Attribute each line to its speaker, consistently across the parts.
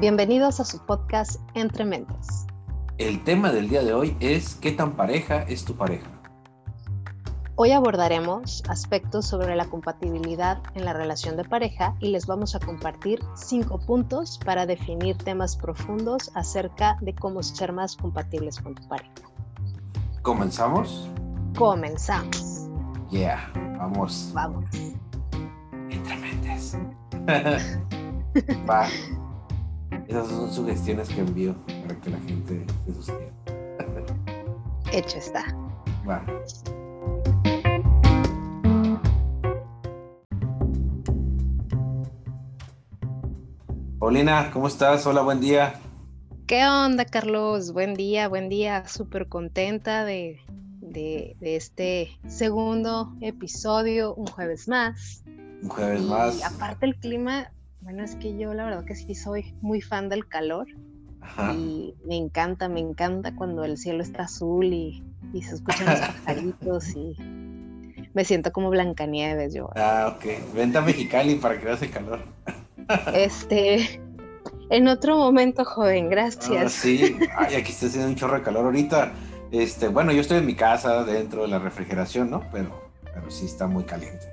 Speaker 1: Bienvenidos a su podcast Entre Mentes.
Speaker 2: El tema del día de hoy es ¿qué tan pareja es tu pareja?
Speaker 1: Hoy abordaremos aspectos sobre la compatibilidad en la relación de pareja y les vamos a compartir cinco puntos para definir temas profundos acerca de cómo ser más compatibles con tu pareja.
Speaker 2: ¿Comenzamos?
Speaker 1: Comenzamos.
Speaker 2: Yeah, vamos.
Speaker 1: Vamos.
Speaker 2: Entre mentes. Va. Esas son sugestiones que envío para que la gente se suscriba.
Speaker 1: Hecho está.
Speaker 2: Va. Paulina, ¿cómo estás? Hola, buen día.
Speaker 1: ¿Qué onda, Carlos? Buen día, buen día. Súper contenta de, de, de este segundo episodio, un jueves más.
Speaker 2: Un jueves
Speaker 1: y
Speaker 2: más.
Speaker 1: aparte el clima, bueno, es que yo la verdad que sí soy muy fan del calor
Speaker 2: Ajá.
Speaker 1: y me encanta, me encanta cuando el cielo está azul y, y se escuchan los pajaritos y me siento como Blancanieves yo.
Speaker 2: Ah, ok. Vente a Mexicali para que veas el calor.
Speaker 1: Este, en otro momento, joven,
Speaker 2: Ah,
Speaker 1: gracias.
Speaker 2: sí. Ay, aquí está haciendo un chorro de calor ahorita. Este, bueno, yo estoy en mi casa dentro de la refrigeración, ¿no? Pero, pero sí está muy caliente.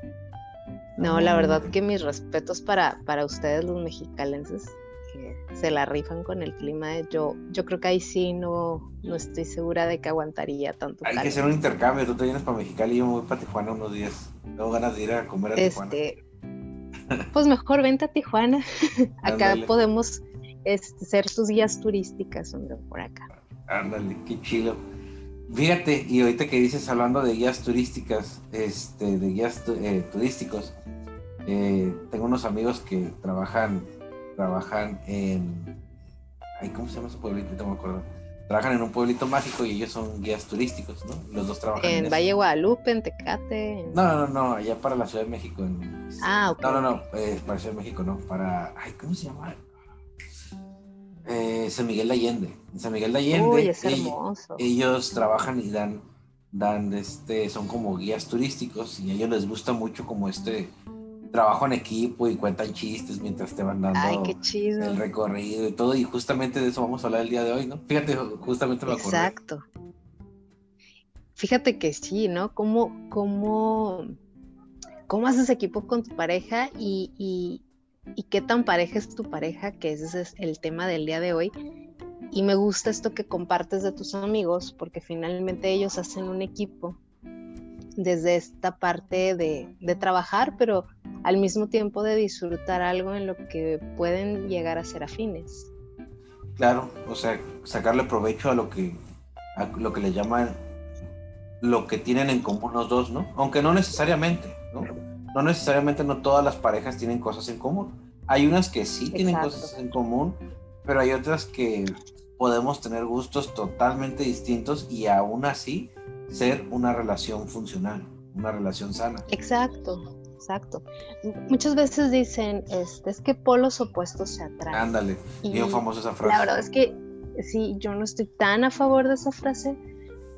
Speaker 1: No, la verdad que mis respetos para, para ustedes los mexicalenses que se la rifan con el clima. Yo, yo creo que ahí sí no, no estoy segura de que aguantaría tanto
Speaker 2: Hay que
Speaker 1: calor.
Speaker 2: hacer un intercambio. Tú te vienes para Mexicali y yo me voy para Tijuana unos días. Tengo ganas de ir a comer a Tijuana.
Speaker 1: Este, pues mejor vente a Tijuana. Acá
Speaker 2: Ándale.
Speaker 1: podemos este, ser tus guías turísticas, hombre, por acá.
Speaker 2: Ándale, qué chido. Fíjate, y ahorita que dices hablando de guías turísticas, este, de guías tu- eh, turísticos, eh, tengo unos amigos que trabajan, trabajan en, ay, ¿cómo se llama ese pueblito? No me acuerdo. Trabajan en un pueblito mágico y ellos son guías turísticos, ¿no? Los dos trabajan en,
Speaker 1: En
Speaker 2: eso.
Speaker 1: Valle Guadalupe, en Tecate. en-
Speaker 2: No, no, no, allá para la Ciudad de México. en-
Speaker 1: Ah, ok,
Speaker 2: No, no, no, eh, para Ciudad de México, no, para, ay, ¿cómo se llama? Eh, San Miguel de Allende. En San Miguel de Allende.
Speaker 1: Uy, es hermoso.
Speaker 2: ellos trabajan y dan, dan este, son como guías turísticos y a ellos les gusta mucho como este trabajo en equipo y cuentan chistes mientras te van dando
Speaker 1: Ay,
Speaker 2: el recorrido y todo. Y justamente de eso vamos a hablar el día de hoy, ¿no? Fíjate, justamente me acordé.
Speaker 1: Exacto. Fíjate que sí, ¿no? ¿Cómo, cómo, cómo haces equipo con tu pareja y, y- y qué tan pareja es tu pareja? Que ese es el tema del día de hoy. Y me gusta esto que compartes de tus amigos, porque finalmente ellos hacen un equipo desde esta parte de, trabajar, pero al mismo tiempo de disfrutar algo en lo que pueden llegar a ser afines.
Speaker 2: Claro, o sea, sacarle provecho a lo que, a lo que le llaman lo que tienen en común los dos, ¿no? Aunque no necesariamente, ¿no? No necesariamente no todas las parejas tienen cosas en común. Hay unas que sí tienen
Speaker 1: Exacto.
Speaker 2: cosas en común, pero hay otras que podemos tener gustos totalmente distintos y aún así ser una relación funcional, una relación sana.
Speaker 1: Exacto, exacto. Muchas veces dicen, este, es que polos opuestos se atraen.
Speaker 2: Ándale, bien famosa esa frase.
Speaker 1: La verdad es que sí, yo no estoy tan a favor de esa frase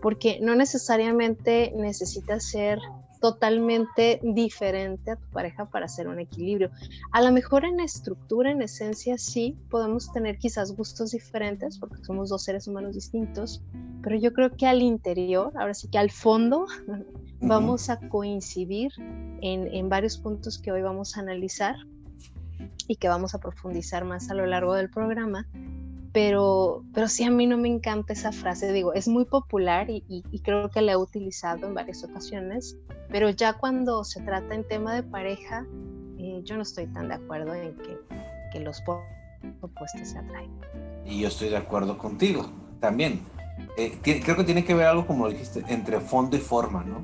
Speaker 1: porque no necesariamente necesitas ser totalmente diferente a tu pareja para hacer un equilibrio. A lo mejor en estructura, en esencia, sí, podemos tener quizás gustos diferentes porque somos dos seres humanos distintos, pero yo creo que al interior, ahora sí que al fondo, vamos a coincidir en, en varios puntos que hoy vamos a analizar y que vamos a profundizar más a lo largo del programa. Pero, pero sí, a mí no me encanta esa frase. Digo, es muy popular y, y- y creo que la he utilizado en varias ocasiones, pero ya cuando se trata en tema de pareja, eh, yo no estoy tan de acuerdo en que, que los opuestos se atraen.
Speaker 2: Y yo estoy de acuerdo contigo también. Eh, creo que tiene que ver algo, como lo dijiste, entre fondo y forma, ¿no?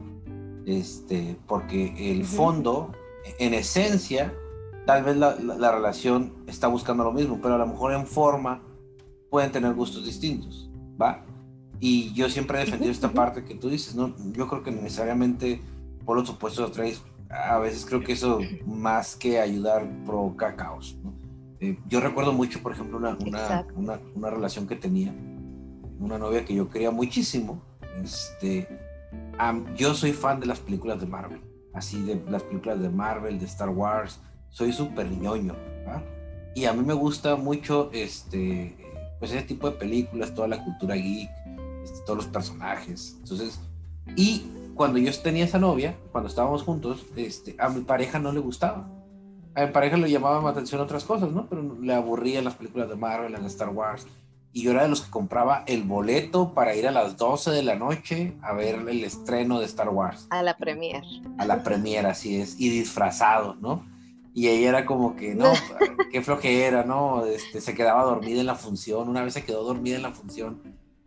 Speaker 2: Este, porque el fondo, en esencia, tal vez la, la- la relación está buscando lo mismo, pero a lo mejor en forma pueden tener gustos distintos, ¿va? Y yo siempre he defendido esta parte que tú dices, ¿no? Yo creo que necesariamente por los opuestos atraes, a veces creo que eso más que ayudar provoca caos, ¿no? Eh, yo recuerdo mucho, por ejemplo, una, una, una, una relación que tenía, una novia que yo quería muchísimo. Este, am- yo soy fan de las películas de Marvel, así de las películas de Marvel, de Star Wars, soy súper ñoño, ¿va? Y a mí me gusta mucho este, pues ese tipo de películas, toda la cultura geek, este, todos los personajes. Entonces, y cuando yo tenía esa novia, cuando estábamos juntos, este, a mi pareja no le gustaba. A mi pareja le llamaban la atención otras cosas, ¿no? Pero le aburrían las películas de Marvel, las de Star Wars. Y yo era de los que compraba el boleto para ir a las 12 de la noche a ver el estreno de Star Wars.
Speaker 1: A la premier.
Speaker 2: A la premier, así es. Y disfrazado, ¿no? Y ella era como que, no, qué flojera, ¿no? Este, se quedaba dormida en la función. Una vez se quedó dormida en la función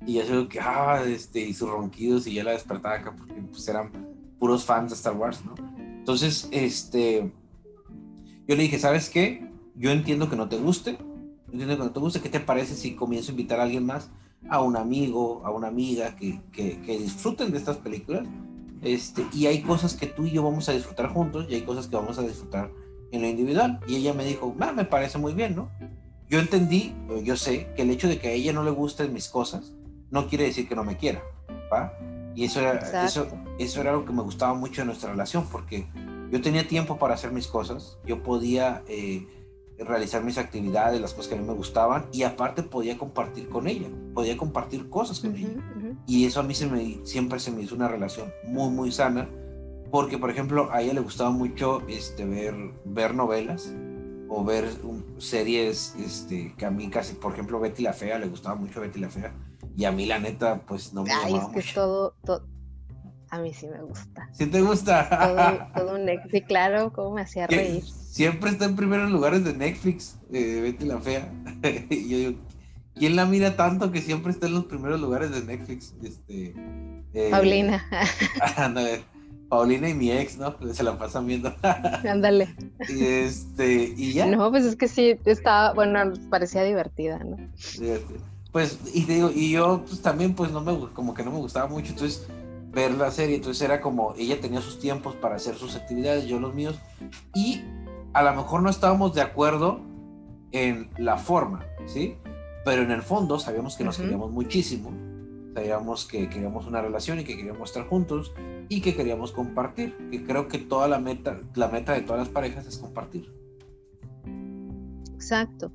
Speaker 2: y yo digo que, ah, este, y sus ronquidos, y ya la despertaba acá porque pues eran puros fans de Star Wars, ¿no? Entonces, este, yo le dije, ¿sabes qué? Yo entiendo que no te guste, entiendo que no te guste, ¿qué te parece si comienzo a invitar a alguien más? A un amigo, a una amiga que, que, que disfruten de estas películas. Este, y hay cosas que tú y yo vamos a disfrutar juntos y hay cosas que vamos a disfrutar en lo individual. Y ella me dijo, ah, me parece muy bien, ¿no? Yo entendí, yo sé, que el hecho de que a ella no le gusten mis cosas, no quiere decir que no me quiera, ¿va? Y eso era, eso, eso era algo que me gustaba mucho de nuestra relación, porque yo tenía tiempo para hacer mis cosas, yo podía eh, realizar mis actividades, las cosas que a mí me gustaban, y aparte podía compartir con ella, podía compartir cosas con ella. Y eso a mí se me, siempre se me hizo una relación muy, muy sana, porque, por ejemplo, a ella le gustaba mucho este, ver, ver novelas o ver series este, que a mí casi, por ejemplo, Betty la Fea, le gustaba mucho Betty la Fea y a mí, la neta, pues no me Ay, es que
Speaker 1: todo, todo, a mí sí me gusta.
Speaker 2: ¿Sí te gusta?
Speaker 1: Todo, un Netflix, claro, cómo me hacía reír.
Speaker 2: Siempre está en primeros lugares de Netflix, eh, Betty la Fea. y yo digo, ¿quién la mira tanto que siempre está en los primeros lugares de Netflix? Este,
Speaker 1: eh, Paulina.
Speaker 2: Paulina y mi ex, ¿no? Se la pasan viendo.
Speaker 1: Ándale.
Speaker 2: y este, y ya.
Speaker 1: No, pues es que sí, estaba, bueno, parecía divertida, ¿no?
Speaker 2: pues, y digo, y yo pues también pues no me, como que no me gustaba mucho, entonces ver la serie, entonces era como, ella tenía sus tiempos para hacer sus actividades, yo los míos, y a lo mejor no estábamos de acuerdo en la forma, ¿sí? Pero en el fondo sabíamos que nos queríamos muchísimo, sabíamos que queríamos una relación y que queríamos estar juntos y que queríamos compartir, que creo que toda la meta, la meta de todas las parejas es compartir.
Speaker 1: Exacto.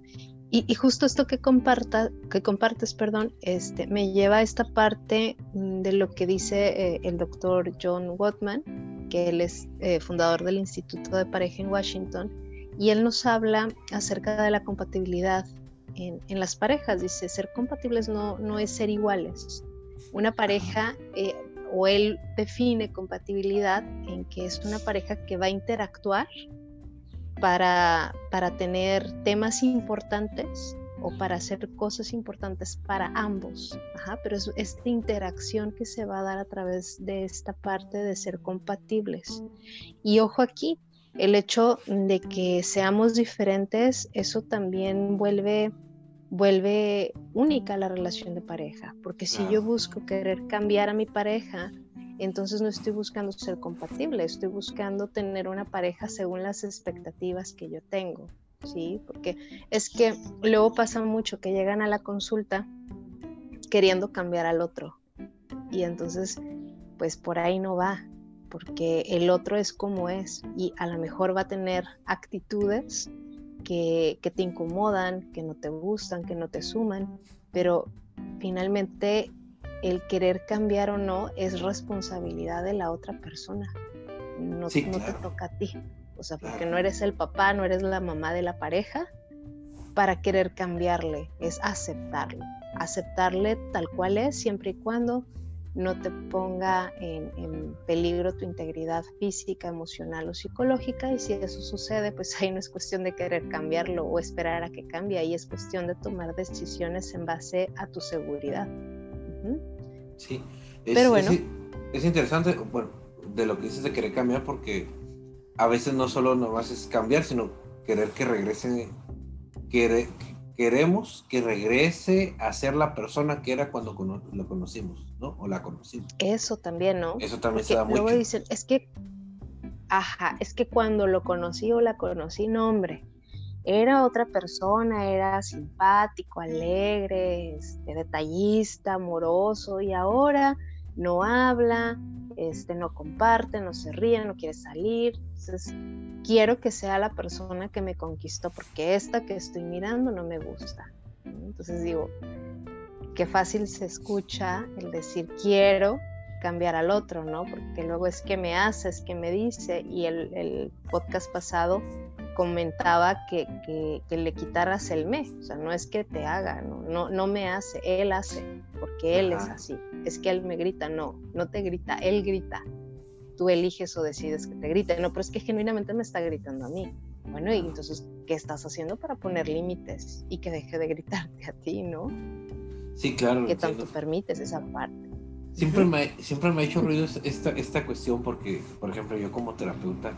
Speaker 1: Y, justo esto que, comparta, que compartes, perdón, este, me lleva a esta parte mm, de lo que dice eh, el doctor John Watman, que él es eh, fundador del Instituto de Pareja en Washington, y él nos habla acerca de la compatibilidad en, las parejas. Dice, ser compatibles no, no es ser iguales. Una pareja, eh, o él define compatibilidad en que es una pareja que va a interactuar para, para tener temas importantes o para hacer cosas importantes para ambos. pero es esta interacción que se va a dar a través de esta parte de ser compatibles. Y ojo aquí, el hecho de que seamos diferentes, eso también vuelve, vuelve única la relación de pareja, porque si yo busco querer cambiar a mi pareja, entonces no estoy buscando ser compatible, estoy buscando tener una pareja según las expectativas que yo tengo, ¿sí? Porque es que luego pasa mucho que llegan a la consulta queriendo cambiar al otro y entonces pues por ahí no va, porque el otro es como es y a lo mejor va a tener actitudes que, que te incomodan, que no te gustan, que no te suman, pero finalmente el querer cambiar o no es responsabilidad de la otra persona. No, te toca a ti. O sea, porque no eres el papá, no eres la mamá de la pareja para querer cambiarle, es aceptarlo. Aceptarle tal cual es, siempre y cuando no te ponga en, en, peligro tu integridad física, emocional o psicológica. Y si eso sucede, pues ahí no es cuestión de querer cambiarlo o esperar a que cambie, ahí es cuestión de tomar decisiones en base a tu seguridad.
Speaker 2: Sí, es, Pero bueno. Es, interesante, bueno, de lo que dices de querer cambiar, porque a veces no solo nomás es cambiar, sino querer que regrese, queremos que regrese a ser la persona que era cuando lo conocimos, ¿no? O la conocimos.
Speaker 1: Eso también, ¿no?
Speaker 2: Eso también se da mucho.
Speaker 1: Luego dicen, es que, ajá, es que cuando lo conocí o la conocí, no, hombre, era otra persona, era simpático, alegre, este, detallista, amoroso y ahora no habla, este, no comparte, no se ríe, no quiere salir. Entonces, quiero que sea la persona que me conquistó, porque esta que estoy mirando no me gusta. Entonces digo, qué fácil se escucha el decir quiero cambiar al otro, ¿no? Porque luego es que me hace, es que me dice, y el, podcast pasado comentaba que, le quitaras el me, o sea, no es que te haga, no, no, no me hace, él hace, porque él es así, es que él me grita, no, no te grita, él grita, tú eliges o decides que te grite, no, pero es que genuinamente me está gritando a mí. Bueno, y entonces, ¿qué estás haciendo para poner límites y que deje de gritarte a ti, no?
Speaker 2: Sí, claro.
Speaker 1: ¿Qué tanto permites esa parte?
Speaker 2: Siempre me, siempre me ha hecho ruido esta, esta cuestión porque, por ejemplo, yo como terapeuta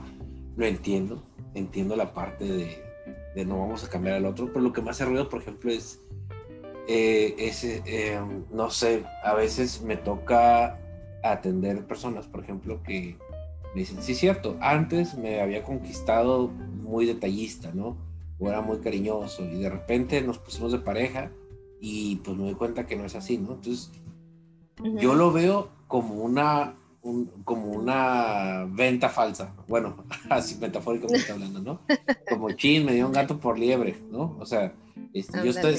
Speaker 2: lo entiendo, entiendo la parte de, de no vamos a cambiar al otro, pero lo que me hace ruido, por ejemplo, es, eh, eh, no sé, a veces me toca atender personas, por ejemplo, que me dicen, sí, cierto, antes me había conquistado muy detallista, ¿no? O era muy cariñoso y de repente nos pusimos de pareja y pues me doy cuenta que no es así, ¿no? Entonces, yo lo veo como una, como una venta falsa, bueno, así metafóricamente está hablando, ¿no? Como chin, me dio un gato por liebre, ¿no? O sea, este, yo estoy,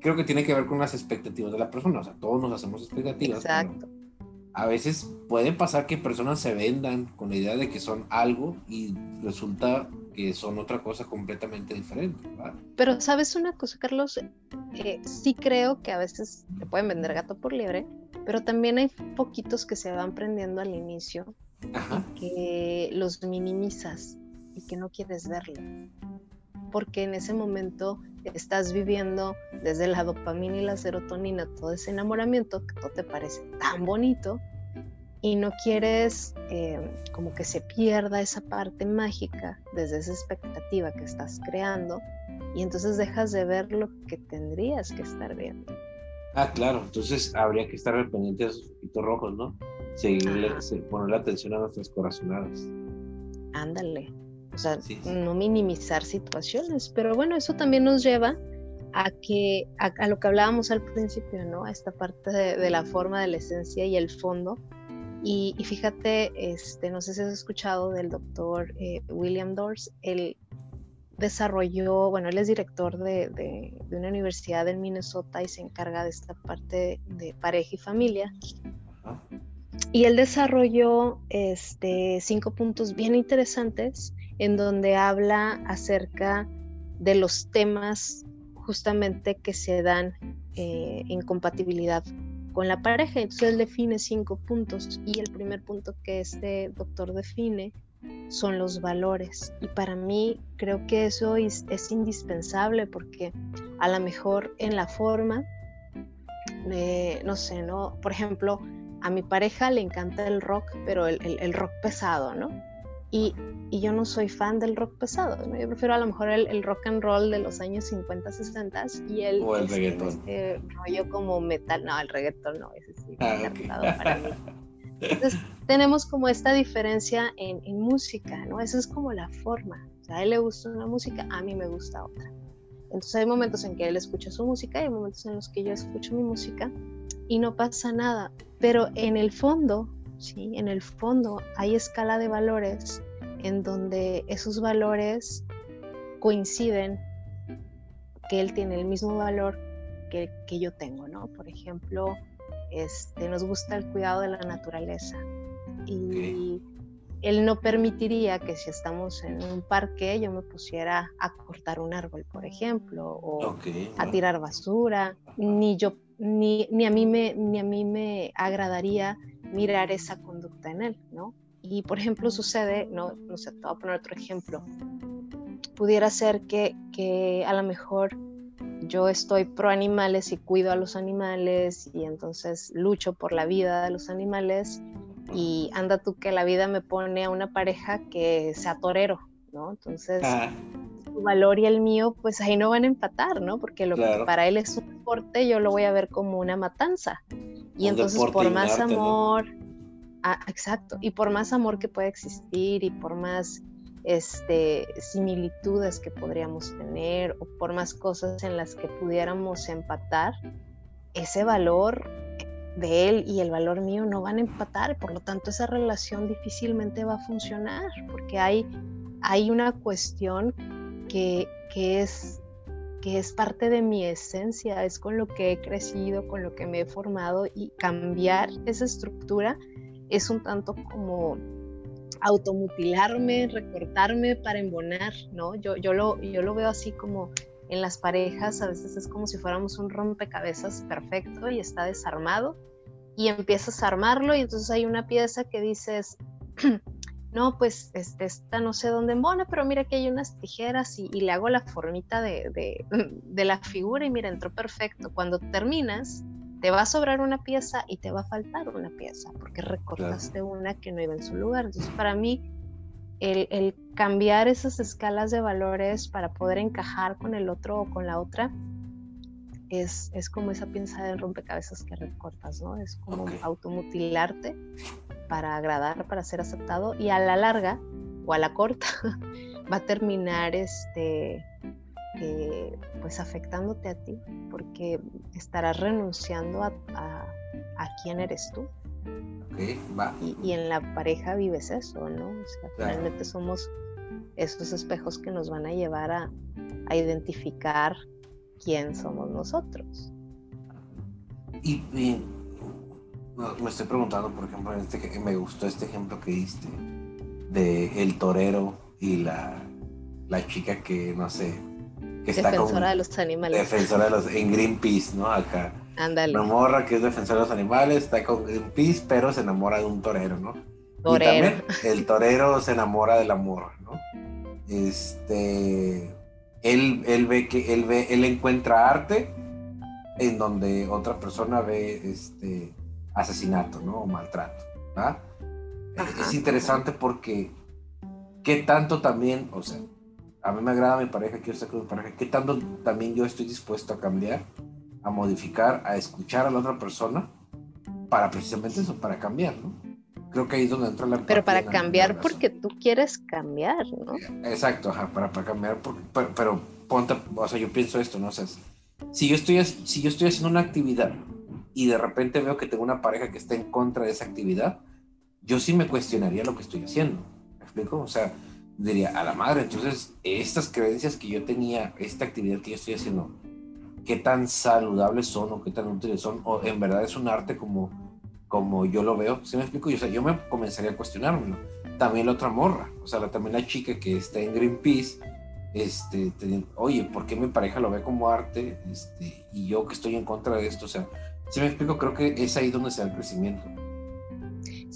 Speaker 2: creo que tiene que ver con las expectativas de la persona, o sea, todos nos hacemos expectativas. Exacto a veces puede pasar que personas se vendan con la idea de que son algo y resulta que son otra cosa completamente diferente.
Speaker 1: Pero sabes una cosa, Carlos, eh, sí creo que a veces te pueden vender gato por liebre, pero también hay poquitos que se van prendiendo al inicio, que los minimizas y que no quieres verlo porque en ese momento estás viviendo desde la dopamina y la serotonina todo ese enamoramiento que todo te parece tan bonito y no quieres eh, como que se pierda esa parte mágica desde esa expectativa que estás creando y entonces dejas de ver lo que tendrías que estar viendo.
Speaker 2: Ah, claro, entonces habría que estar pendiente de esos poquitos rojos, ¿no? Seguirle, ponerle atención a nuestras corazonadas.
Speaker 1: Ándale, o sea, no minimizar situaciones, pero bueno, eso también nos lleva a que a, lo que hablábamos al principio, ¿no? A esta parte de, la forma, de la esencia y el fondo. Y, fíjate, este, no sé si has escuchado del doctor eh, William Dors, él desarrolló, bueno, él es director de, de, una universidad en Minnesota y se encarga de esta parte de pareja y familia. Y él desarrolló este, cinco puntos bien interesantes en donde habla acerca de los temas justamente que se dan eh, en compatibilidad con la pareja. Entonces él define cinco puntos y el primer punto que este doctor define son los valores. Y para mí creo que eso es, indispensable porque a lo mejor en la forma, no sé, ¿no? Por ejemplo, a mi pareja le encanta el rock, pero el rock pesado, ¿no? Y, yo no soy fan del rock pesado, yo prefiero a lo mejor el, rock and roll de los años 50, 60 y el,
Speaker 2: o el este, reggaetón.
Speaker 1: Este rollo como metal, no, el reggaetón no, ese sí, ah, para mí. Entonces tenemos como esta diferencia en, en, música, ¿no? Esa es como la forma. O sea, a él le gusta una música, a mí me gusta otra. Entonces hay momentos en que él escucha su música y hay momentos en los que yo escucho mi música y no pasa nada. Pero en el fondo ¿sí? En el fondo hay escala de valores en donde esos valores coinciden que él tiene el mismo valor que, que yo tengo, ¿no? Por ejemplo, este, nos gusta el cuidado de la naturaleza y él no permitiría que si estamos en un parque yo me pusiera a cortar un árbol, por ejemplo, o a tirar basura, ni yo ni, ni, a mí me ni a mí me agradaría mirar esa conducta en él, ¿no? Y por ejemplo sucede, no, no sé, te voy a poner otro ejemplo. Pudiera ser que, que a lo mejor yo estoy pro animales y cuido a los animales y entonces lucho por la vida de los animales y anda tú que la vida me pone a una pareja que sea torero, ¿no? Entonces, ah. su valor y el mío, pues ahí no van a empatar, ¿no? Porque lo que para él es un deporte, yo lo voy a ver como una matanza. Y entonces por más amor, ah, exacto, y por más amor que pueda existir y por más este, similitudes que podríamos tener o por más cosas en las que pudiéramos empatar, ese valor de él y el valor mío no van a empatar, por lo tanto esa relación difícilmente va a funcionar, porque hay hay una cuestión que, que es que es parte de mi esencia, es con lo que he crecido, con lo que me he formado y cambiar esa estructura es un tanto como automutilarme, recortarme para embonar, ¿no? Yo, yo, lo, yo lo veo así como en las parejas, a veces es como si fuéramos un rompecabezas perfecto y está desarmado y empiezas a armarlo y entonces hay una pieza que dices, no, pues este, esta no sé dónde embona, pero mira que hay unas tijeras y, le hago la formita de, de, la figura y mira, entró perfecto. Cuando terminas, te va a sobrar una pieza y te va a faltar una pieza porque recortaste una que no iba en su lugar. Entonces, para mí, el, cambiar esas escalas de valores para poder encajar con el otro o con la otra es, es como esa pieza de rompecabezas que recortas, ¿no? Es como automutilarte para agradar, para ser aceptado y a la larga o a la corta va a terminar este eh, pues afectándote a ti porque estarás renunciando a, a, quién eres tú. Y, en la pareja vives eso, ¿no? O sea, realmente somos esos espejos que nos van a llevar a, a identificar quién somos nosotros.
Speaker 2: Y, me estoy preguntando, por ejemplo, este, me gustó este ejemplo que diste de el torero y la, la chica que, no sé,
Speaker 1: que está defensora de los animales.
Speaker 2: Defensora de los, en Greenpeace, ¿no? Acá.
Speaker 1: Ándale.
Speaker 2: Una morra que es defensora de los animales, está con Greenpeace, pero se enamora de un torero, ¿no? Torero. Y también el torero se enamora de la morra, ¿no? Este, él, él ve que, él ve, él encuentra arte en donde otra persona ve, este, asesinato, ¿no? O maltrato, ¿va? Es interesante porque qué tanto también, o sea, a mí me agrada mi pareja, quiero estar con mi pareja, qué tanto también yo estoy dispuesto a cambiar, a modificar, a escuchar a la otra persona para precisamente eso, para cambiar, ¿no? Creo que ahí es donde entra la...
Speaker 1: Pero para cambiar porque tú quieres cambiar, ¿no?
Speaker 2: Exacto, ajá, para, para cambiar, pero, pero, ponte, o sea, yo pienso esto, ¿no? O sea, si yo, estoy, si yo estoy haciendo una actividad y de repente veo que tengo una pareja que está en contra de esa actividad, yo sí me cuestionaría lo que estoy haciendo. ¿Me explico? O sea, diría, a la madre, entonces estas creencias que yo tenía, esta actividad que yo estoy haciendo, ¿qué tan saludables son o qué tan útiles son? ¿O en verdad es un arte como, como yo lo veo? ¿Sí me explico? Yo, o sea, yo me comenzaría a cuestionármelo. También la otra morra, o sea, también la chica que está en Greenpeace, este, oye, ¿por qué mi pareja lo ve como arte? Este, y yo que estoy en contra de esto, o sea, ¿sí me explico? Creo que es ahí donde se da el crecimiento.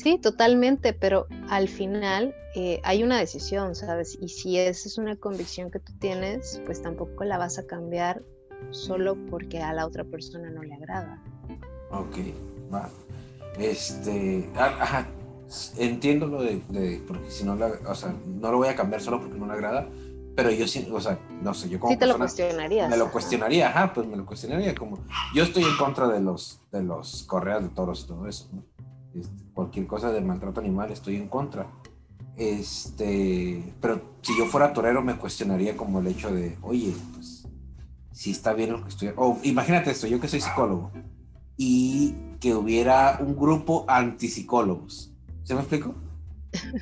Speaker 1: Sí, totalmente, pero al final eh, hay una decisión, ¿sabes? Y si esa es una convicción que tú tienes, pues tampoco la vas a cambiar solo porque a la otra persona no le agrada.
Speaker 2: Ok, va. Este, ah, ajá, entiendo lo de, porque si no, la, o sea, no lo voy a cambiar solo porque no le agrada, pero yo sí, o sea, no sé, yo como
Speaker 1: sí te lo cuestionarías.
Speaker 2: Me lo cuestionaría, ajá, pues me lo cuestionaría como, yo estoy en contra de los, de los correas de toros y todo eso, ¿no? Este, cualquier cosa de maltrato animal estoy en contra. Este, pero si yo fuera torero me cuestionaría como el hecho de, oye, pues, si está bien lo que estoy... O imagínate esto, yo que soy psicólogo y que hubiera un grupo antipsicólogos. ¿Se me explico?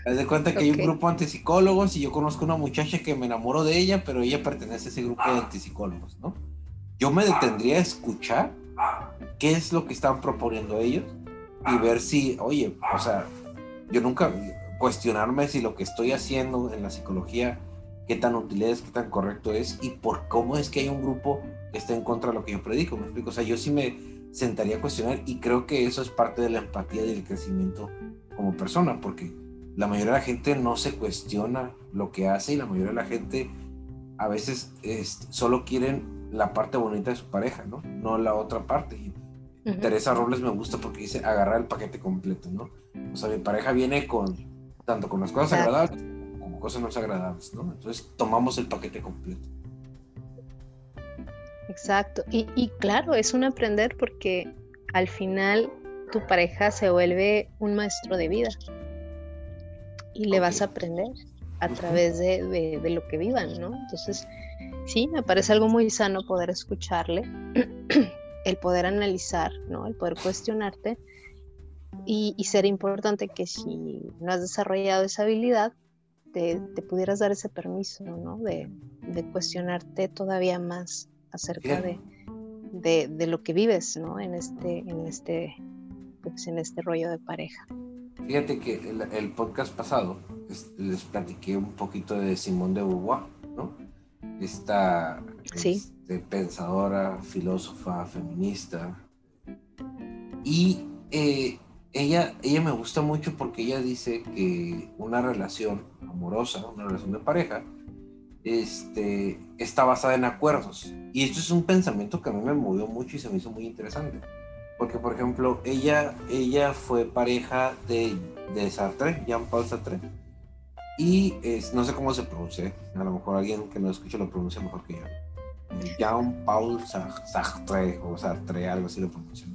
Speaker 2: Haz de cuenta que hay un grupo antipsicólogos y yo conozco una muchacha que me enamoro de ella, pero ella pertenece a ese grupo de antipsicólogos, ¿no? Yo me detendría a escuchar qué es lo que están proponiendo ellos y ver si, oye, o sea, yo nunca cuestionarme si lo que estoy haciendo en la psicología, qué tan útil es, qué tan correcto es y por cómo es que hay un grupo que está en contra de lo que yo predico, me explico, o sea, yo sí me sentaría a cuestionar y creo que eso es parte de la empatía y del crecimiento como persona, porque la mayoría de la gente no se cuestiona lo que hace y la mayoría de la gente a veces solo quieren la parte bonita de su pareja, ¿no? No la otra parte. Teresa Robles me gusta porque dice agarrar el paquete completo, ¿no? O sea, mi pareja viene con tanto con las cosas agradables como cosas no agradables, ¿no? Entonces tomamos el paquete completo.
Speaker 1: Exacto. Y, claro, es un aprender porque al final tu pareja se vuelve un maestro de vida y le vas a aprender a través de, de, lo que vivan, ¿no? Entonces, sí, me parece algo muy sano poder escucharle el poder analizar, ¿no? El poder cuestionarte y, ser importante que si no has desarrollado esa habilidad, te, pudieras dar ese permiso, ¿no? De, cuestionarte todavía más acerca de, de, lo que vives, ¿no? En este, en este, pues, en este rollo de pareja.
Speaker 2: Fíjate que el, podcast pasado les platiqué un poquito de Simón de Beauvoir, ¿no? Esta este, pensadora, filósofa, feminista. Y eh, ella, ella me gusta mucho porque ella dice que una relación amorosa, una relación de pareja, este, está basada en acuerdos. Y esto es un pensamiento que a mí me movió mucho y se me hizo muy interesante. Porque, por ejemplo, ella, ella fue pareja de, de Sartre, Jean-Paul Sartre. Y no sé cómo se pronuncia, a lo mejor alguien que no escuche lo pronuncia mejor que yo. Jean-Paul Sartre o Sartre, algo así lo pronuncia.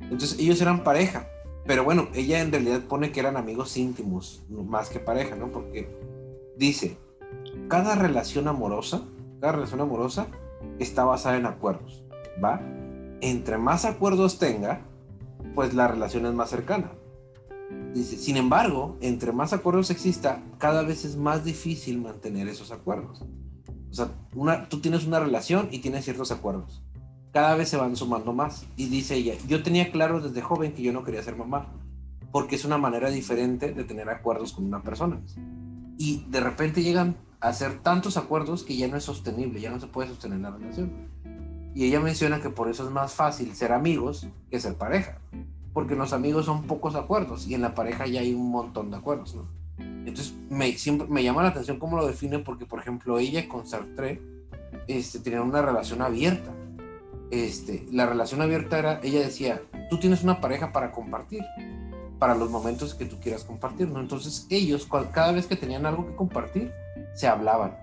Speaker 2: Entonces, ellos eran pareja. Pero bueno, ella en realidad pone que eran amigos íntimos, más que pareja, ¿no? Porque dice, cada relación amorosa, cada relación amorosa está basada en acuerdos, ¿va? Entre más acuerdos tenga, pues la relación es más cercana. Dice, sin embargo, entre más acuerdos exista, cada vez es más difícil mantener esos acuerdos. O sea, tú tienes una relación y tienes ciertos acuerdos cada vez se van sumando más. Y dice ella, yo tenía claro desde joven que yo no quería ser mamá, porque es una manera diferente de tener acuerdos con una persona. Y de repente llegan a hacer tantos acuerdos que ya no es sostenible, ya no se puede sostener la relación. Y ella menciona que por eso es más fácil ser amigos que ser pareja, porque los amigos son pocos acuerdos y en la pareja ya hay un montón de acuerdos, ¿no? Entonces me, siempre, me llama la atención cómo lo define porque, por ejemplo, ella con Sartre este, tenían una relación abierta este, la relación abierta era, ella decía, tú tienes una pareja para compartir, para los momentos que tú quieras compartir, ¿no? Entonces ellos, cada vez que tenían algo que compartir, se hablaban.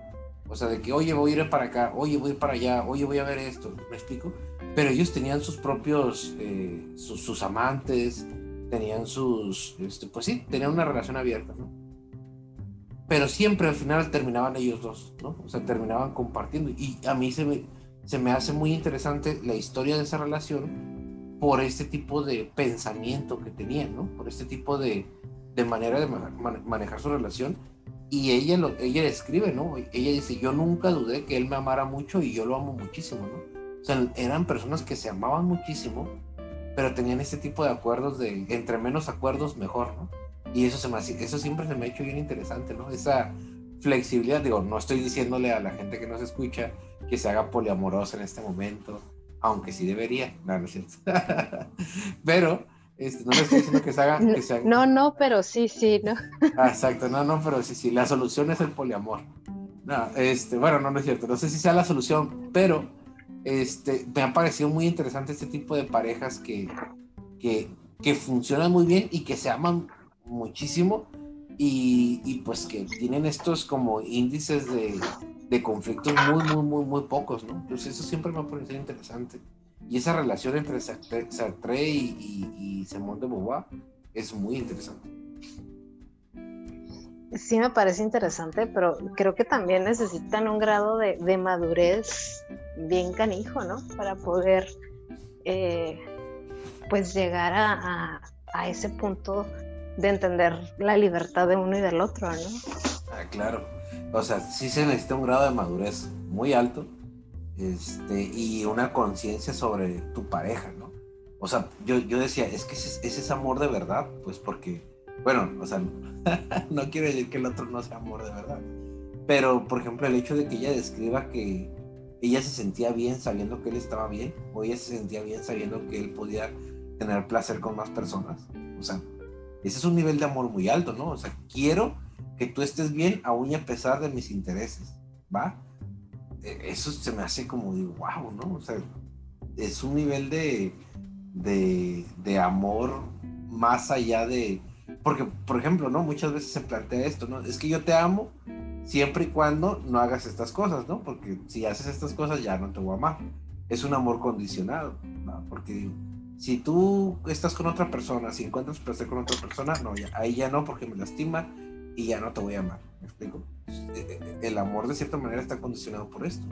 Speaker 2: O sea, de que, oye, voy a ir para acá, oye, voy a ir para allá, oye, voy a ver esto, ¿me explico? Pero ellos tenían sus propios, eh, sus, amantes, tenían sus, este, pues sí, tenían una relación abierta, ¿no? Pero siempre al final terminaban ellos dos, ¿no? O sea, terminaban compartiendo. Y a mí se me, se me hace muy interesante la historia de esa relación por este tipo de pensamiento que tenían, ¿no? Por este tipo de, de manera de manejar su relación. Y ella, lo, ella escribe, ¿no? Ella dice, yo nunca dudé que él me amara mucho y yo lo amo muchísimo, ¿no? O sea, eran personas que se amaban muchísimo, pero tenían este tipo de acuerdos de, entre menos acuerdos, mejor, ¿no? Y eso, se me, eso siempre se me ha hecho bien interesante, ¿no? Esa flexibilidad, digo, no estoy diciéndole a la gente que nos escucha, que se haga poliamorosa en este momento, aunque sí debería, no, no es cierto. pero este, no le estoy diciendo que se haga,
Speaker 1: No, no, pero sí, sí, ¿no?
Speaker 2: Ah, exacto, no, no, pero sí, sí, la solución es el poliamor. No, este, bueno, no, no es cierto, no sé si sea la solución, pero este, me ha parecido muy interesante este tipo de parejas que, que, que funcionan muy bien y que se aman muchísimo y, y pues que tienen estos como índices de, de conflictos muy, muy, muy, muy pocos, ¿no? Entonces eso siempre me ha parecido interesante. Y esa relación entre Sartre, y, Simón de Beauvoir es muy interesante.
Speaker 1: Sí me parece interesante, pero creo que también necesitan un grado de, de madurez bien canijo, ¿no? Para poder, eh, pues, llegar a, a, ese punto de entender la libertad de uno y del otro, ¿no?
Speaker 2: Ah, claro o sea, sí se necesita un grado de madurez muy alto este, y una conciencia sobre tu pareja, ¿no? O sea, yo, yo decía, es que ese, es amor de verdad, pues porque, bueno, o sea, no quiero decir que el otro no sea amor de verdad, pero por ejemplo el hecho de que ella describa que ella se sentía bien sabiendo que él estaba bien, o ella se sentía bien sabiendo que él podía tener placer con más personas, o sea, ese es un nivel de amor muy alto, ¿no? O sea, quiero que tú estés bien aún a pesar de mis intereses, ¿va? E, eso se me hace como digo, wow, ¿no? O sea, es un nivel de, de, amor más allá de... Porque, por ejemplo, ¿no? Muchas veces se plantea esto, ¿no? Es que yo te amo siempre y cuando no hagas estas cosas, ¿no? Porque si haces estas cosas ya no te voy a amar. Es un amor condicionado, ¿no? Porque si tú estás con otra persona, si encuentras placer con otra persona, no, ya, ahí ya no, porque me lastima, y ya no te voy a amar. ¿Me explico? Eh, eh, el amor de cierta manera está condicionado por esto.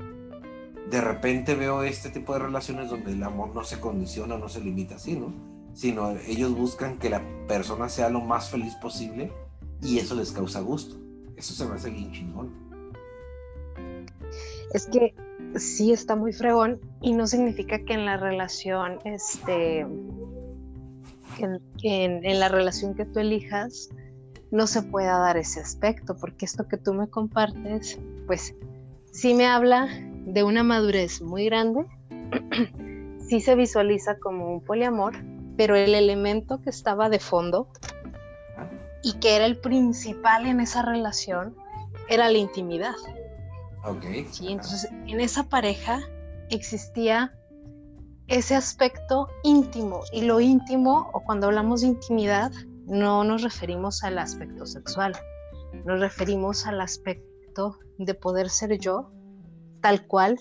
Speaker 2: De repente veo este tipo de relaciones donde el amor no se condiciona, no se limita así, ¿no? Sino ellos buscan que la persona sea lo más feliz posible y eso les causa gusto. Eso se me hace bien chingón.
Speaker 1: Es que sí está muy fregón y no significa que en la relación, este, en, la relación que tú elijas, no se pueda dar ese aspecto, porque esto que tú me compartes, pues sí me habla de una madurez muy grande, sí se visualiza como un poliamor, pero el elemento que estaba de fondo y que era el principal en esa relación era la intimidad.
Speaker 2: Ok.
Speaker 1: Sí, entonces en esa pareja existía ese aspecto íntimo y lo íntimo o cuando hablamos de intimidad no nos referimos al aspecto sexual, nos referimos al aspecto de poder ser yo tal cual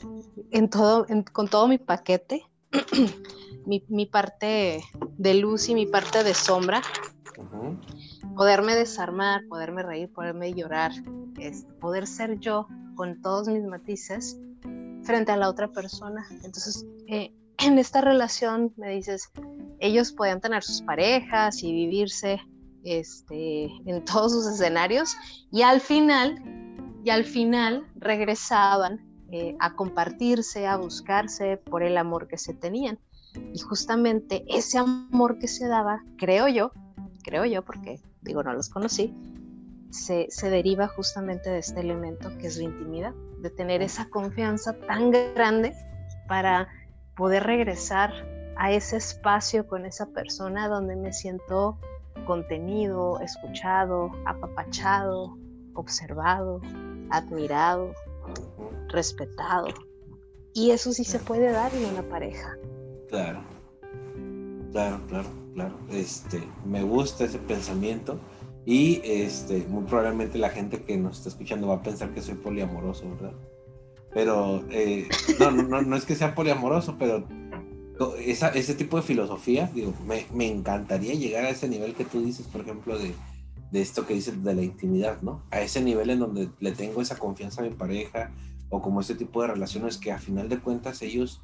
Speaker 1: en todo con todo mi paquete mi, parte de luz y mi parte de sombra. Poderme desarmar poderme reír poderme llorar poder ser yo con todos mis matices frente a la otra persona entonces eh, en esta relación me dices, ellos podían tener sus parejas y vivirse este, en todos sus escenarios y al final, y al final regresaban eh, a compartirse, a buscarse por el amor que se tenían. Y justamente ese amor que se daba, creo yo, creo yo, porque digo, no los conocí, se, se deriva justamente de este elemento que es la intimidad, de tener esa confianza tan grande para poder regresar a ese espacio con esa persona donde me siento contenido, escuchado, apapachado, observado, admirado, respetado. Y eso sí se puede dar en una pareja.
Speaker 2: Claro, claro, claro, claro. Este, me gusta ese pensamiento y este, muy probablemente la gente que nos está escuchando va a pensar que soy poliamoroso, ¿verdad? Pero eh, no, no, no, es que sea poliamoroso, pero esa, ese tipo de filosofía, digo, me, me, encantaría llegar a ese nivel que tú dices, por ejemplo, de, de, esto que dices de la intimidad, ¿no? A ese nivel en donde le tengo esa confianza a mi pareja o como ese tipo de relaciones que a final de cuentas ellos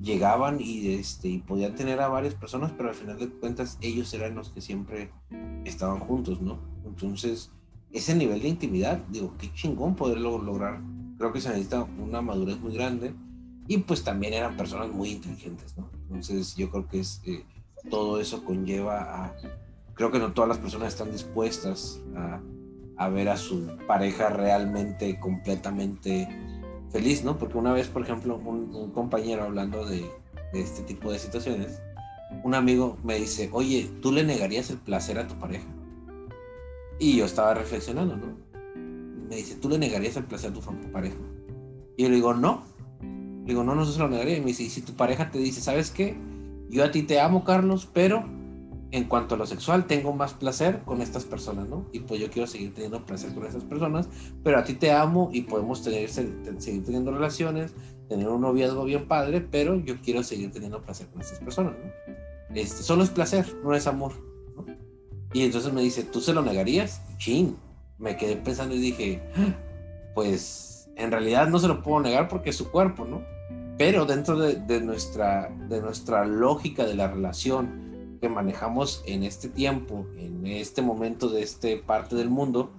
Speaker 2: llegaban y, este, y podían tener a varias personas, pero al final de cuentas ellos eran los que siempre estaban juntos, ¿no? Entonces, ese nivel de intimidad, digo, qué chingón poderlo lograr creo que se necesita una madurez muy grande y pues también eran personas muy inteligentes, ¿no? Entonces yo creo que es, eh, todo eso conlleva a, creo que no todas las personas están dispuestas a, a ver a su pareja realmente, completamente feliz, ¿no? Porque una vez, por ejemplo, un, compañero hablando de, este tipo de situaciones, un amigo me dice, oye, ¿tú le negarías el placer a tu pareja? Y yo estaba reflexionando, ¿no? me dice, ¿tú le negarías el placer a tu pareja? Y yo le digo, no. Le digo, no, no se lo negaría. Y me dice, y si tu pareja te dice, ¿sabes qué? Yo a ti te amo, Carlos, pero en cuanto a lo sexual, tengo más placer con estas personas, ¿no? Y pues yo quiero seguir teniendo placer con esas personas, pero a ti te amo y podemos tener, seguir teniendo relaciones, tener un noviazgo bien padre, pero yo quiero seguir teniendo placer con estas personas, ¿no? Este, solo es placer, no es amor, ¿no? Y entonces me dice, ¿tú se lo negarías? Chin, me quedé pensando y dije, pues en realidad no se lo puedo negar porque es su cuerpo, ¿no? Pero dentro de, nuestra, de nuestra lógica de la relación que manejamos en este tiempo, en este momento de este parte del mundo,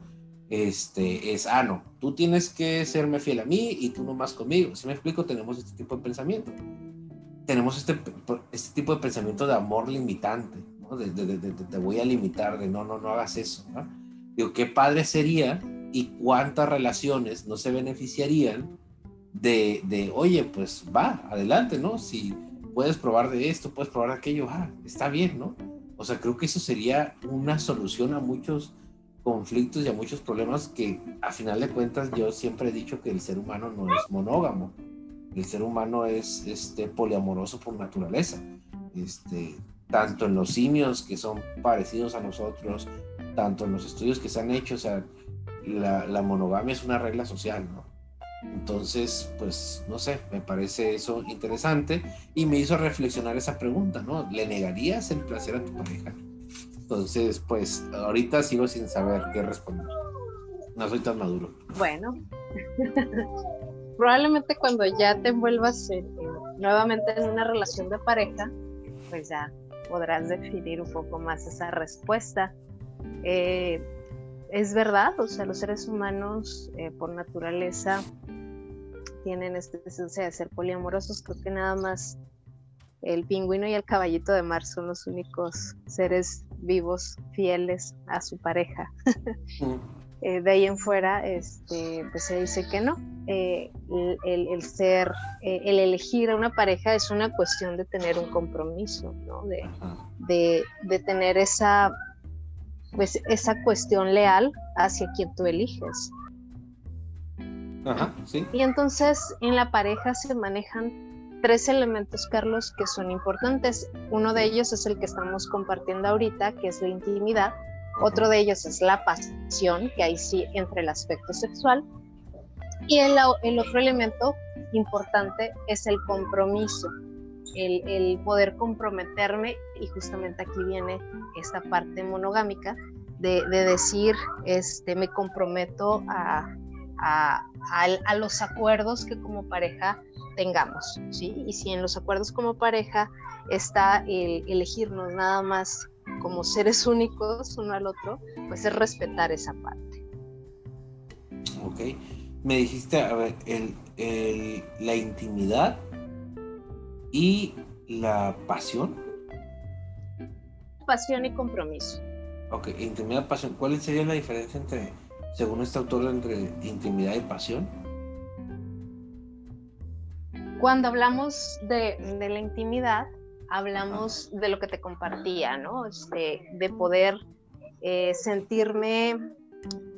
Speaker 2: este, es, ah, no, tú tienes que serme fiel a mí y tú no más conmigo. Si me explico, tenemos este tipo de pensamiento. Tenemos este, este tipo de pensamiento de amor limitante, ¿no? De, de, de, te voy a limitar, de no, no, no hagas eso, ¿no? Digo, qué padre sería y cuántas relaciones no se beneficiarían de, de, oye, pues va, adelante, ¿no? Si puedes probar de esto, puedes probar de aquello, ah, está bien, ¿no? O sea, creo que eso sería una solución a muchos conflictos y a muchos problemas que a final de cuentas yo siempre he dicho que el ser humano no es monógamo. El ser humano es este, poliamoroso por naturaleza. Este, tanto en los simios que son parecidos a nosotros, tanto en los estudios que se han hecho, o sea, la, monogamia es una regla social, ¿no? Entonces, pues, no sé, me parece eso interesante y me hizo reflexionar esa pregunta, ¿no? ¿Le negarías el placer a tu pareja? Entonces, pues, ahorita sigo sin saber qué responder. No soy tan maduro.
Speaker 1: Bueno, probablemente cuando ya te envuelvas nuevamente en una relación de pareja, pues ya podrás definir un poco más esa respuesta. Eh, es verdad, o sea, los seres humanos eh, por naturaleza tienen esta esencia de ser poliamorosos, creo que nada más el pingüino y el caballito de mar son los únicos seres vivos fieles a su pareja. Eh, de ahí en fuera, este, pues se dice que no. Eh, el, ser, eh, el elegir a una pareja es una cuestión de tener un compromiso, ¿no? De, de, tener esa, pues, esa cuestión leal hacia quien tú eliges.
Speaker 2: Ajá, sí.
Speaker 1: Y entonces en la pareja se manejan tres elementos, Carlos, que son importantes. Uno de ellos es el que estamos compartiendo ahorita, que es la intimidad otro de ellos es la pasión, que ahí sí entre el aspecto sexual. Y el, otro elemento importante es el compromiso, el, poder comprometerme, y justamente aquí viene esta parte monogámica, de, decir, este, me comprometo a, a, los acuerdos que como pareja tengamos, ¿sí? Y si en los acuerdos como pareja está el elegirnos nada más como seres únicos uno al otro, pues es respetar esa parte.
Speaker 2: Ok. Me dijiste, a ver, la intimidad y la pasión.
Speaker 1: Pasión y compromiso.
Speaker 2: Ok, intimidad, pasión. ¿Cuál sería la diferencia entre, según este autor, entre intimidad y pasión?
Speaker 1: Cuando hablamos de, de la intimidad, hablamos de lo que te compartía, ¿no? Este, de poder eh, sentirme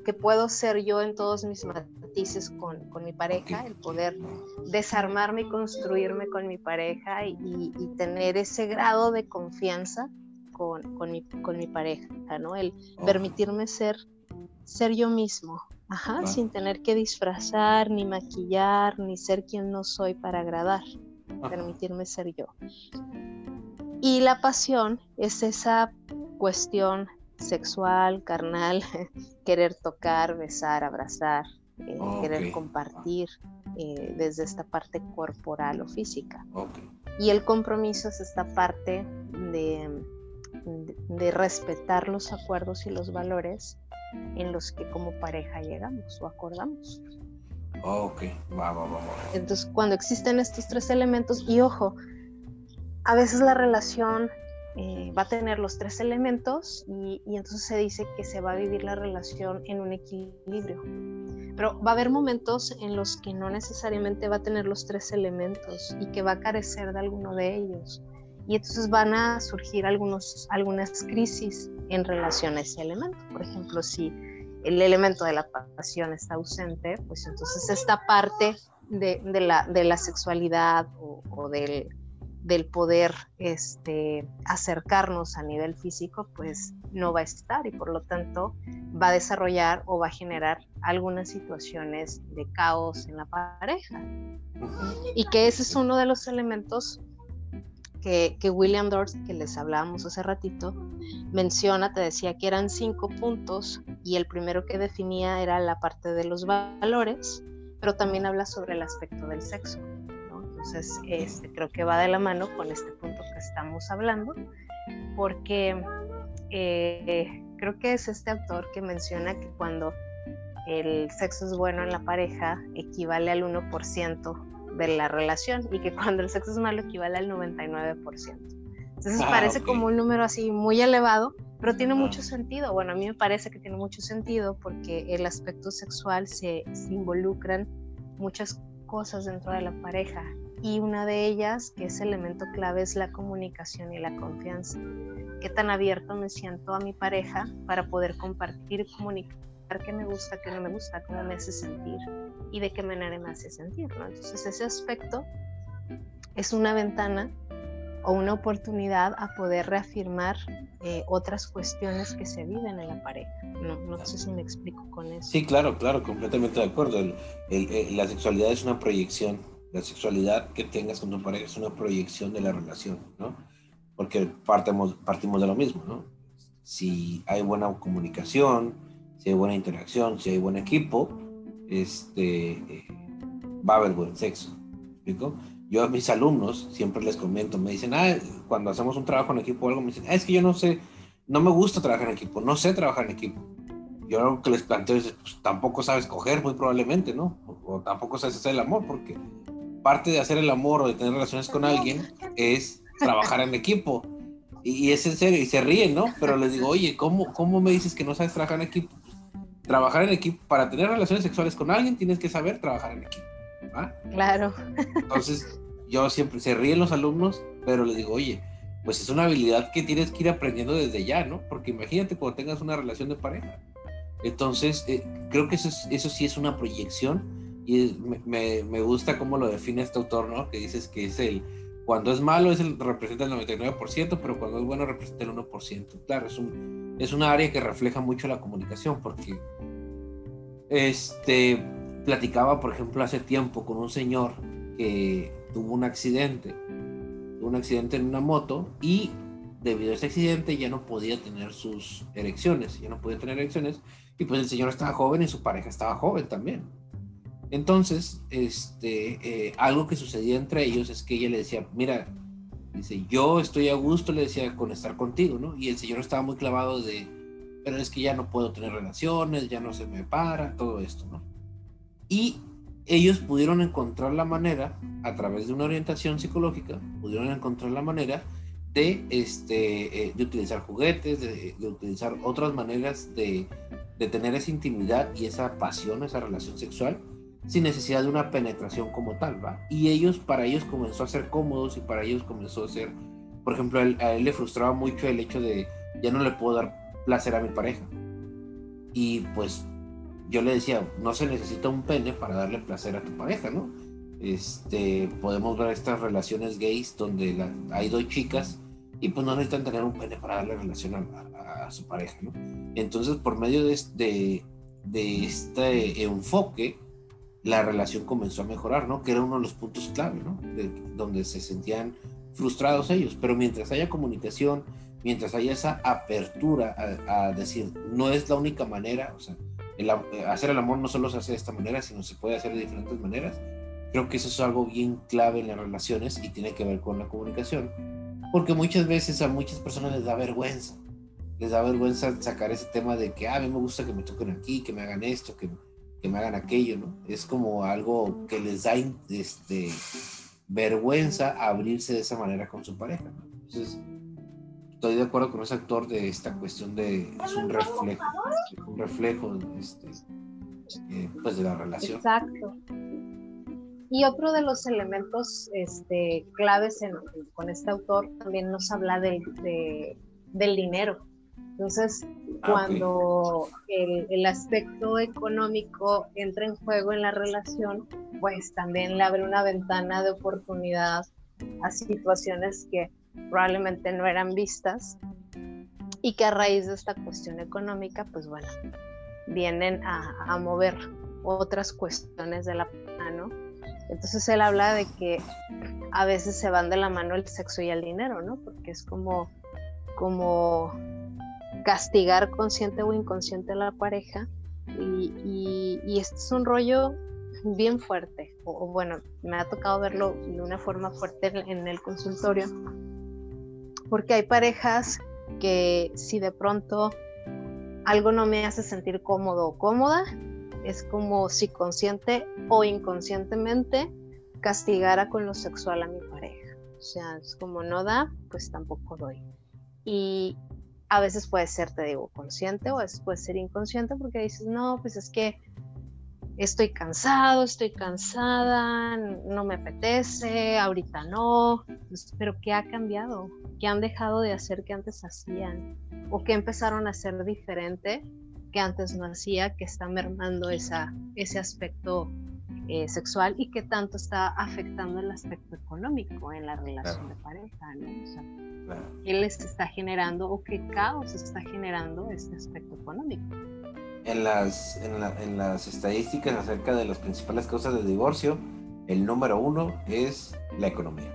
Speaker 1: que puedo ser yo en todos mis matices con, mi pareja, el poder desarmarme y construirme con mi pareja y, tener ese grado de confianza con, mi, con mi, pareja, ¿no? El permitirme ser, ser yo mismo, Ajá, sin tener que disfrazar, ni maquillar, ni ser quien no soy para agradar. Permitirme ser yo. Y la pasión es esa cuestión sexual, carnal, querer tocar, besar, abrazar, eh, querer compartir eh, desde esta parte corporal o física. Y el compromiso es esta parte de, de, respetar los acuerdos y los valores en los que como pareja llegamos o acordamos.
Speaker 2: Ok, va, va, va.
Speaker 1: Entonces, cuando existen estos tres elementos, y ojo, a veces la relación eh, va a tener los tres elementos y, entonces se dice que se va a vivir la relación en un equilibrio. Pero va a haber momentos en los que no necesariamente va a tener los tres elementos y que va a carecer de alguno de ellos. Y entonces van a surgir algunos, algunas crisis en relación a ese elemento. Por ejemplo, si el elemento de la pasión está ausente, pues entonces esta parte de, la, de la, sexualidad o, o del del poder este, acercarnos a nivel físico, pues no va a estar y por lo tanto va a desarrollar o va a generar algunas situaciones de caos en la pareja. Y que ese es uno de los elementos que, William Dort, que les hablábamos hace ratito, menciona, te decía que eran cinco puntos y el primero que definía era la parte de los valores, pero también habla sobre el aspecto del sexo. Entonces, este, creo que va de la mano con este punto que estamos hablando, porque eh, creo que es este autor que menciona que cuando el sexo es bueno en la pareja equivale al 1% de la relación y que cuando el sexo es malo equivale al 99%. Entonces ah, parece como un número así muy elevado, pero tiene mucho sentido. Bueno, a mí me parece que tiene mucho sentido porque el aspecto sexual se, se involucran muchas cosas dentro de la pareja y una de ellas, que es elemento clave, es la comunicación y la confianza. Qué tan abierto me siento a mi pareja para poder compartir comunicar qué me gusta, qué no me gusta, cómo me hace sentir y de qué manera me hace sentir. ¿no? Entonces ese aspecto es una ventana o una oportunidad a poder reafirmar eh, otras cuestiones que se viven en la pareja. No, no, sé si me explico con eso.
Speaker 2: Sí, claro, claro, completamente de acuerdo. el, la sexualidad es una proyección la sexualidad que tengas con tu pareja es una proyección de la relación, ¿no? Porque partimos, partimos de lo mismo, ¿no? Si hay buena comunicación, si hay buena interacción, si hay buen equipo, este, eh, va a haber buen sexo. ¿explico? Yo a mis alumnos siempre les comento, me dicen, ah, cuando hacemos un trabajo en equipo o algo, me dicen, ah, es que yo no sé, no me gusta trabajar en equipo, no sé trabajar en equipo. yo lo que les planteo es, pues, tampoco sabes coger, muy probablemente, ¿no? O, tampoco sabes hacer el amor, porque parte de hacer el amor o de tener relaciones con alguien es trabajar en equipo. Y, es en serio, y se ríen, ¿no? Pero les digo, oye, ¿cómo, ¿cómo me dices que no sabes trabajar en equipo? Trabajar en equipo, para tener relaciones sexuales con alguien tienes que saber trabajar en equipo.
Speaker 1: Claro.
Speaker 2: Entonces, yo siempre, se ríen los alumnos, pero les digo, oye, pues es una habilidad que tienes que ir aprendiendo desde ya, ¿no? Porque imagínate cuando tengas una relación de pareja. Entonces, eh, creo que eso, eso sí es una proyección y me, me, gusta cómo lo define este autor, ¿no? Que dices que es el, cuando es malo es el, representa el 99%, pero cuando es bueno representa el 1%. Claro, es, un, es una área que refleja mucho la comunicación porque este, platicaba, por ejemplo, hace tiempo con un señor que tuvo un accidente, un accidente en una moto y debido a ese accidente ya no podía tener sus erecciones, ya no podía tener erecciones y pues el señor estaba joven y su pareja estaba joven también. Entonces, este, eh, algo que sucedía entre ellos es que ella le decía, mira, dice, yo estoy a gusto, le decía, con estar contigo, ¿no? Y el señor estaba muy clavado de, es que ya no puedo tener relaciones, ya no se me para, todo esto, ¿no? Y ellos pudieron encontrar la manera, a través de una orientación psicológica, pudieron encontrar la manera de, este, eh, de utilizar juguetes, de, utilizar otras maneras de, de, tener esa intimidad y esa pasión, esa relación sexual, sin necesidad de una penetración como tal, ¿va? Y ellos, para ellos comenzó a ser cómodos y para ellos comenzó a ser, por ejemplo, a él, a él le frustraba mucho el hecho de, ya no le puedo dar placer a mi pareja. Y pues yo le decía, no se necesita un pene para darle placer a tu pareja, ¿no? Este, podemos ver estas relaciones gays donde hay dos chicas y pues no necesitan tener un pene para darle relación a, su pareja, ¿no? Entonces, por medio de, de, de, este enfoque, la relación comenzó a mejorar, ¿no? Que era uno de los puntos clave, ¿no? donde se sentían frustrados ellos. Pero mientras haya comunicación, mientras haya esa apertura a, decir, no es la única manera, o sea, hacer el amor no solo se hace de esta manera, sino se puede hacer de diferentes maneras. Creo que eso es algo bien clave en las relaciones y tiene que ver con la comunicación. Porque muchas veces a muchas personas les da vergüenza. Les da vergüenza sacar ese tema de que, ah, a mí me gusta que me toquen aquí, que me hagan esto, que, que me hagan aquello, ¿no? Es como algo que les da este, vergüenza abrirse de esa manera con su pareja. ¿no? Entonces, estoy de acuerdo con ese actor de esta cuestión de es un reflejo, un reflejo este, eh, pues de la relación.
Speaker 1: Exacto. Y otro de los elementos este, claves con este autor también nos habla del, del dinero. Entonces, ah, cuando el, el, aspecto económico entra en juego en la relación, pues también le abre una ventana de oportunidad a situaciones que probablemente no eran vistas y que a raíz de esta cuestión económica, pues bueno, vienen a, mover otras cuestiones de la mano. Entonces él habla de que a veces se van de la mano el sexo y el dinero, ¿no? Porque es como, como castigar consciente o inconsciente a la pareja. Y, y, este es un rollo bien fuerte, o, bueno, me ha tocado verlo de una forma fuerte en el consultorio, porque hay parejas que si de pronto algo no me hace sentir cómodo o cómoda, es como si consciente o inconscientemente castigara con lo sexual a mi pareja. O sea, es como no da, pues tampoco doy. Y a veces puede ser, te digo, consciente o a veces puede ser inconsciente porque dices, no, pues es que estoy cansado, estoy cansada, no me apetece, ahorita no, pues, pero ¿qué ha cambiado? ¿Qué han dejado de hacer que antes hacían? ¿O qué empezaron a hacer diferente que antes no hacía, que está mermando esa, ese aspecto eh, sexual y que tanto está afectando el aspecto económico en la relación de pareja? ¿no? ¿Qué les está generando o qué caos está generando este aspecto económico?
Speaker 2: En las, en, las estadísticas acerca de las principales causas de divorcio, el número uno es la economía.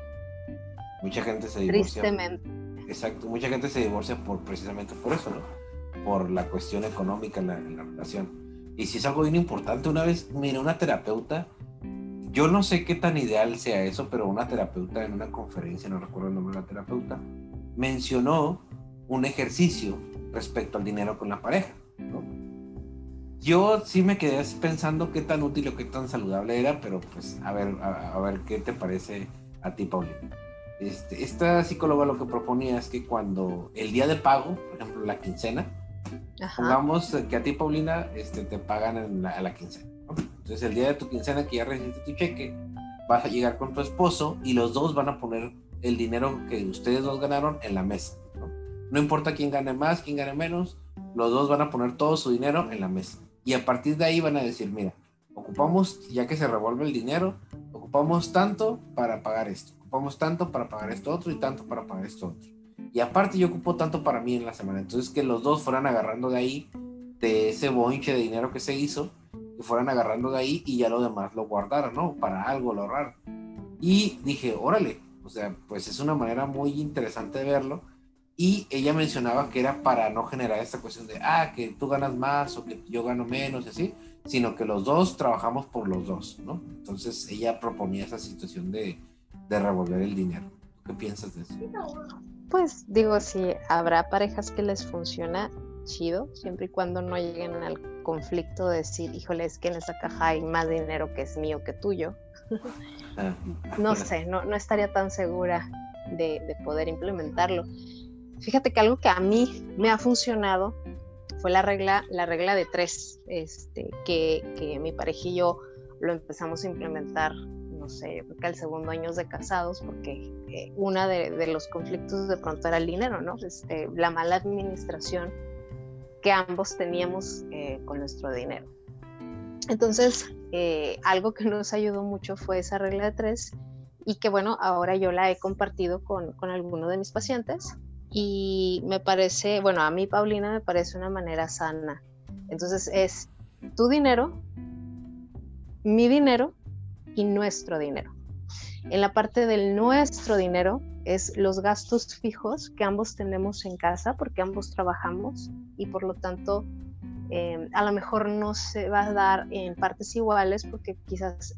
Speaker 2: Mucha gente se divorcia.
Speaker 1: Tristemente.
Speaker 2: Exacto, mucha gente se divorcia por precisamente por eso, ¿no? Por la cuestión económica en la, en la relación. Y si es algo bien importante, una vez miré una terapeuta, yo no sé qué tan ideal sea eso, pero una terapeuta en una conferencia, no recuerdo el nombre de la terapeuta, mencionó un ejercicio respecto al dinero con la pareja, ¿no? Yo sí me quedé pensando qué tan útil o qué tan saludable era, pero pues a ver, a, ver qué te parece a ti, Paulina. Este, esta psicóloga lo que proponía es que cuando el día de pago, por ejemplo, la quincena, pongamos que a ti, Paulina, este, te pagan a la quincena. Entonces, el día de tu quincena que ya recibiste tu cheque, vas a llegar con tu esposo y los dos van a poner el dinero que ustedes dos ganaron en la mesa. ¿no? no importa quién gane más, quién gane menos, los dos van a poner todo su dinero en la mesa. Y a partir de ahí van a decir, mira, ocupamos, ya que se revuelve el dinero, ocupamos tanto para pagar esto, ocupamos tanto para pagar esto otro y tanto para pagar esto otro. Y aparte yo ocupo tanto para mí en la semana. Entonces que los dos fueran agarrando de ahí, de ese bonche de dinero que se hizo, que fueran agarrando de ahí y ya lo demás lo guardaran, ¿no? Para algo, lo ahorrar. Y dije, órale, o sea, pues es una manera muy interesante de verlo y ella mencionaba que era para no generar esta cuestión de, ah, que tú ganas más o que yo gano menos y así, sino que los dos trabajamos por los dos, ¿no? Entonces ella proponía esa situación de, de revolver el dinero. ¿Qué piensas de eso?
Speaker 1: Pues digo, si habrá parejas que les funciona chido, siempre y cuando no lleguen al conflicto de decir, híjole, es que en esa caja hay más dinero que es mío que tuyo. Ah. no sé, no, no estaría tan segura de, de poder implementarlo. Fíjate que algo que a mí me ha funcionado fue la regla, la regla de tres, este, que, mi pareja y yo lo empezamos a implementar, no sé, yo creo que al segundo año de casados, porque eh, una de, los conflictos de pronto era el dinero, ¿no? Este, la mala administración que ambos teníamos eh, con nuestro dinero. Entonces, eh, algo que nos ayudó mucho fue esa regla de tres y que bueno, ahora yo la he compartido con, con algunos de mis pacientes y me parece, bueno, a mí Paulina me parece una manera sana. Entonces es tu dinero, mi dinero y nuestro dinero. En la parte del nuestro dinero es los gastos fijos que ambos tenemos en casa porque ambos trabajamos y por lo tanto eh, a lo mejor no se va a dar en partes iguales porque quizás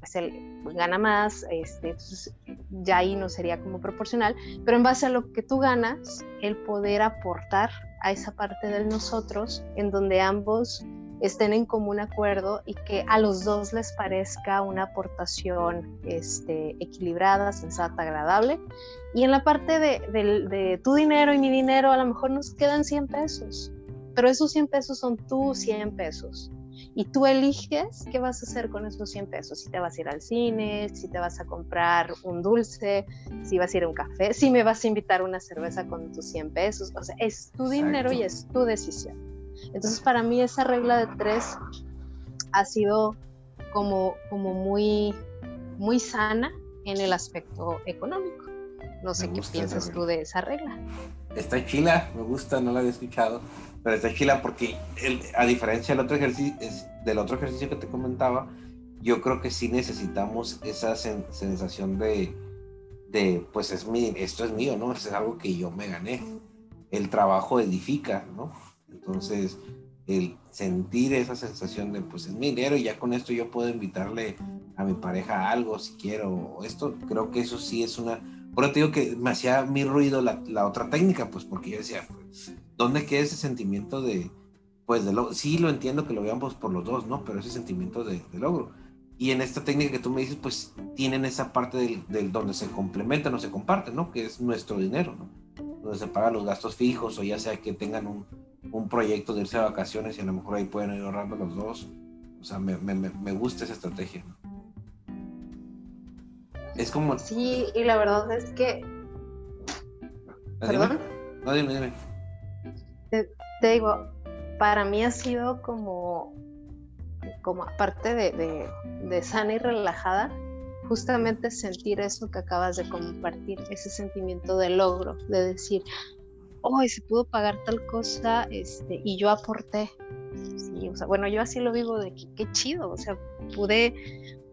Speaker 1: pues él gana más, este, entonces ya ahí no sería como proporcional, pero en base a lo que tú ganas, el poder aportar a esa parte de nosotros en donde ambos estén en común acuerdo y que a los dos les parezca una aportación este, equilibrada, sensata, agradable. Y en la parte de, de, tu dinero y mi dinero, a lo mejor nos quedan 100 pesos, pero esos 100 pesos son tus 100 pesos y tú eliges qué vas a hacer con esos 100 pesos, si te vas a ir al cine, si te vas a comprar un dulce, si vas a ir a un café, si me vas a invitar una cerveza con tus 100 pesos, o sea, es tu dinero y es tu decisión. Entonces para mí esa regla de tres ha sido como, como muy, muy sana en el aspecto económico. No sé qué piensas tú de esa regla.
Speaker 2: Está chila, me gusta, no la había escuchado. Pero está chila porque, a diferencia del otro, ejercicio, del otro ejercicio que te comentaba, yo creo que sí necesitamos esa sensación de, de, pues es mi, esto es mío, ¿no? Es algo que yo me gané. El trabajo edifica, ¿no? Entonces, el sentir esa sensación de, pues es mi dinero y ya con esto yo puedo invitarle a mi pareja algo si quiero, esto, creo que eso sí es una por eso te digo que me hacía mi ruido la, la, otra técnica, pues porque yo decía, pues, ¿dónde queda ese sentimiento de, pues, de lo, sí lo entiendo que lo veamos por los dos, ¿no? Pero ese sentimiento de, logro. Y en esta técnica que tú me dices, pues tienen esa parte del, del, donde se complementan o se comparten, ¿no? Que es nuestro dinero, ¿no? Donde se pagan los gastos fijos o ya sea que tengan un, un proyecto de irse a vacaciones y a lo mejor ahí pueden ir ahorrando los dos. O sea, me, me, me gusta esa estrategia, ¿no? Es como.
Speaker 1: Sí, y la verdad es que.
Speaker 2: ¿Perdón? No, dime, dime.
Speaker 1: Te, digo, para mí ha sido como. Como aparte de, de, sana y relajada, justamente sentir eso que acabas de compartir, ese sentimiento de logro, de decir, oh, se pudo pagar tal cosa este, y yo aporté. Sí, o bueno, yo así lo vivo de que qué chido, o sea, pude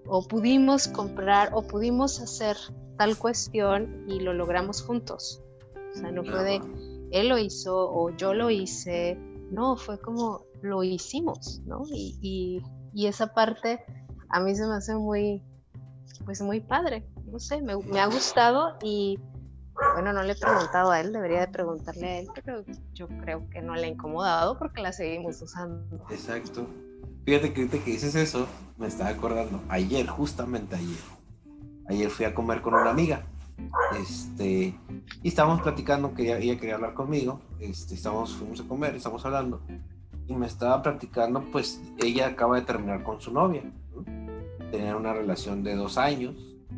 Speaker 1: o pudimos comprar o pudimos hacer tal cuestión y lo logramos juntos. O sea, no fue de él lo hizo o yo lo hice, no, fue como lo hicimos, ¿no? Y, esa parte a mí se me hace muy, pues muy padre, no sé, me, ha gustado y, Bueno, no le he preguntado a él, debería de preguntarle a él, pero yo creo que no le ha incomodado porque la seguimos usando.
Speaker 2: Exacto. Fíjate que que dices eso, me estaba acordando, ayer, justamente ayer, ayer fui a comer con una amiga, este, y estábamos platicando que ella, quería hablar conmigo, este, estamos, fuimos a comer, estamos hablando, y me estaba platicando, pues ella acaba de terminar con su novia, tenían una relación de dos años,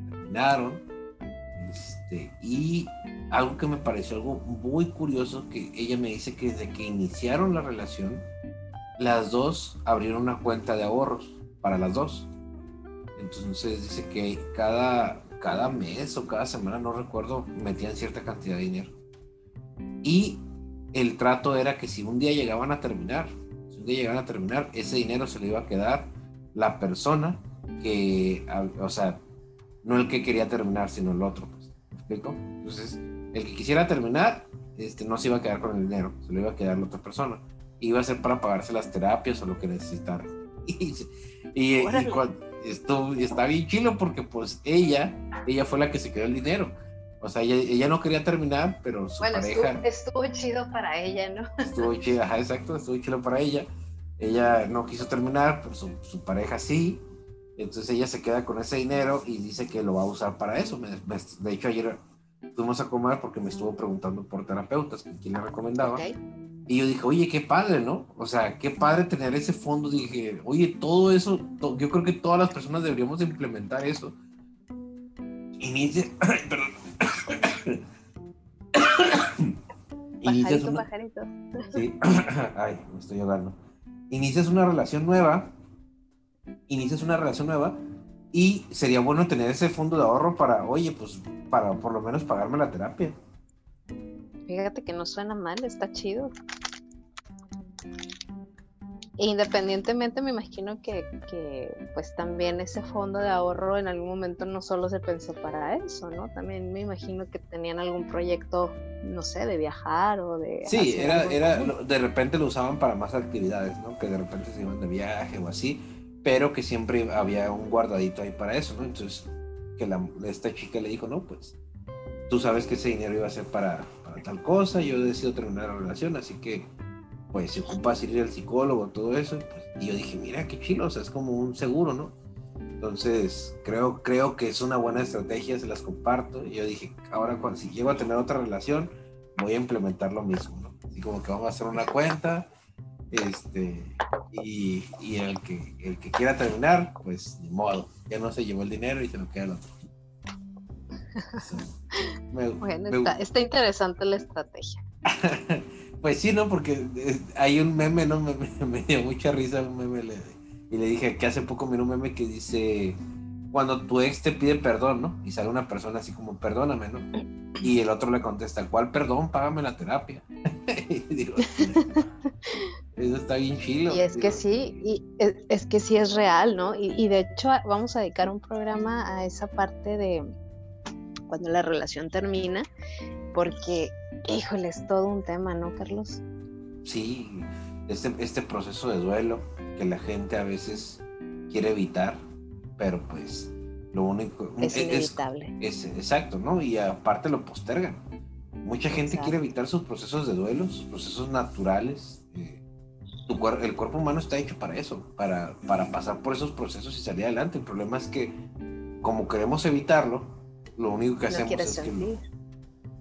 Speaker 2: terminaron, este, y algo que me pareció algo muy curioso, que ella me dice que desde que iniciaron la relación, las dos abrieron una cuenta de ahorros para las dos. Entonces dice que cada, cada mes o cada semana, no recuerdo, metían cierta cantidad de dinero. Y el trato era que si un día llegaban a terminar, si un día llegaban a terminar, ese dinero se le iba a quedar la persona que, o sea, no el que quería terminar, sino el otro. Pues, ¿Me explico? Entonces, el que quisiera terminar, este, no se iba a quedar con el dinero, se lo iba a quedar la otra persona iba a ser para pagarse las terapias o lo que necesitara. Y, y, esto está bien chilo porque pues ella, ella fue la que se quedó el dinero. O sea, ella, no quería terminar, pero su pareja...
Speaker 1: Estuvo, chido para ella, ¿no?
Speaker 2: Estuvo chido, ajá, exacto, estuvo chido para ella. Ella no quiso terminar, pero su, su, pareja sí. Entonces ella se queda con ese dinero y dice que lo va a usar para eso. de hecho, ayer fuimos a comer porque me estuvo preguntando por terapeutas, quién le recomendaba. Y yo dije, oye, qué padre, ¿no? O sea, qué padre tener ese fondo. Dije, oye, todo eso, yo creo que todas las personas deberíamos implementar eso. Inicia, perdón.
Speaker 1: Inicias una...
Speaker 2: Sí, ay, me estoy ahogando. Inicias una relación nueva, inicias una relación nueva y sería bueno tener ese fondo de ahorro para, oye, pues para por lo menos pagarme la terapia.
Speaker 1: Fíjate que no suena mal, está chido. E independientemente me imagino que, pues también ese fondo de ahorro en algún momento no solo se pensó para eso, ¿no? También me imagino que tenían algún proyecto, no sé, de viajar o de...
Speaker 2: Sí, era, era, de repente lo usaban para más actividades, ¿no? Que de repente se iban de viaje o así, pero que siempre había un guardadito ahí para eso, ¿no? Entonces, que la, esta chica le dijo, no, pues tú sabes que ese dinero iba a ser para, tal cosa, yo decido terminar la relación, así que pues se ocupa ir al psicólogo, todo eso, pues, y yo dije, mira qué chilo, o sea, es como un seguro, ¿no? Entonces, creo, creo que es una buena estrategia, se las comparto, y yo dije, ahora cuando, si llego a tener otra relación, voy a implementar lo mismo, ¿no? Así como que vamos a hacer una cuenta, este, y, y el, que, el que quiera terminar, pues ni modo, ya no se llevó el dinero y se lo queda el otro
Speaker 1: bueno, está, interesante la estrategia.
Speaker 2: pues sí, ¿no? Porque eh, hay un meme, ¿no? Me, dio mucha risa un meme y le dije que hace poco miré un meme que dice cuando tu ex te pide perdón, ¿no? Y sale una persona así como, perdóname, ¿no? Y el otro le contesta, ¿cuál perdón? Págame la terapia. eso está bien chilo.
Speaker 1: Y es que sí, y es, que sí es real, ¿no? Y, y, de hecho vamos a dedicar un programa a esa parte de, cuando la relación termina, porque, híjole, es todo un tema, ¿no, Carlos?
Speaker 2: Sí, este, este proceso de duelo que la gente a veces quiere evitar, pero pues lo único
Speaker 1: es inevitable.
Speaker 2: Es, exacto, ¿no? Y aparte lo postergan. Mucha gente quiere evitar sus procesos de duelo, sus procesos naturales. Eh, el cuerpo humano está hecho para eso, para, para pasar por esos procesos y salir adelante. El problema es que como queremos evitarlo, lo único que hacemos es que...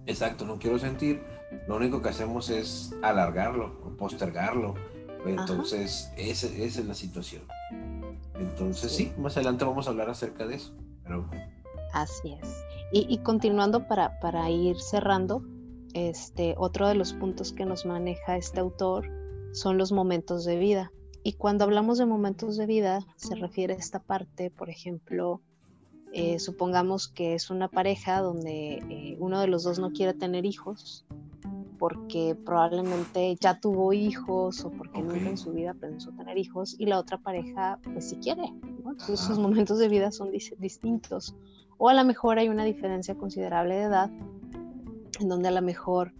Speaker 2: Exacto, no quiero sentir. Lo único que hacemos es alargarlo o postergarlo. Entonces, esa, es la situación. Entonces, sí. más adelante vamos a hablar acerca de eso. Pero...
Speaker 1: Así es. Y, continuando para, para, ir cerrando, este, otro de los puntos que nos maneja este autor son los momentos de vida. Y cuando hablamos de momentos de vida, se refiere a esta parte, por ejemplo, eh, supongamos que es una pareja donde eh, uno de los dos no quiere tener hijos porque probablemente ya tuvo hijos o porque nunca en su vida pensó tener hijos y la otra pareja pues sí quiere, entonces sus momentos de vida son distintos. O a lo mejor hay una diferencia considerable de edad en donde a lo mejor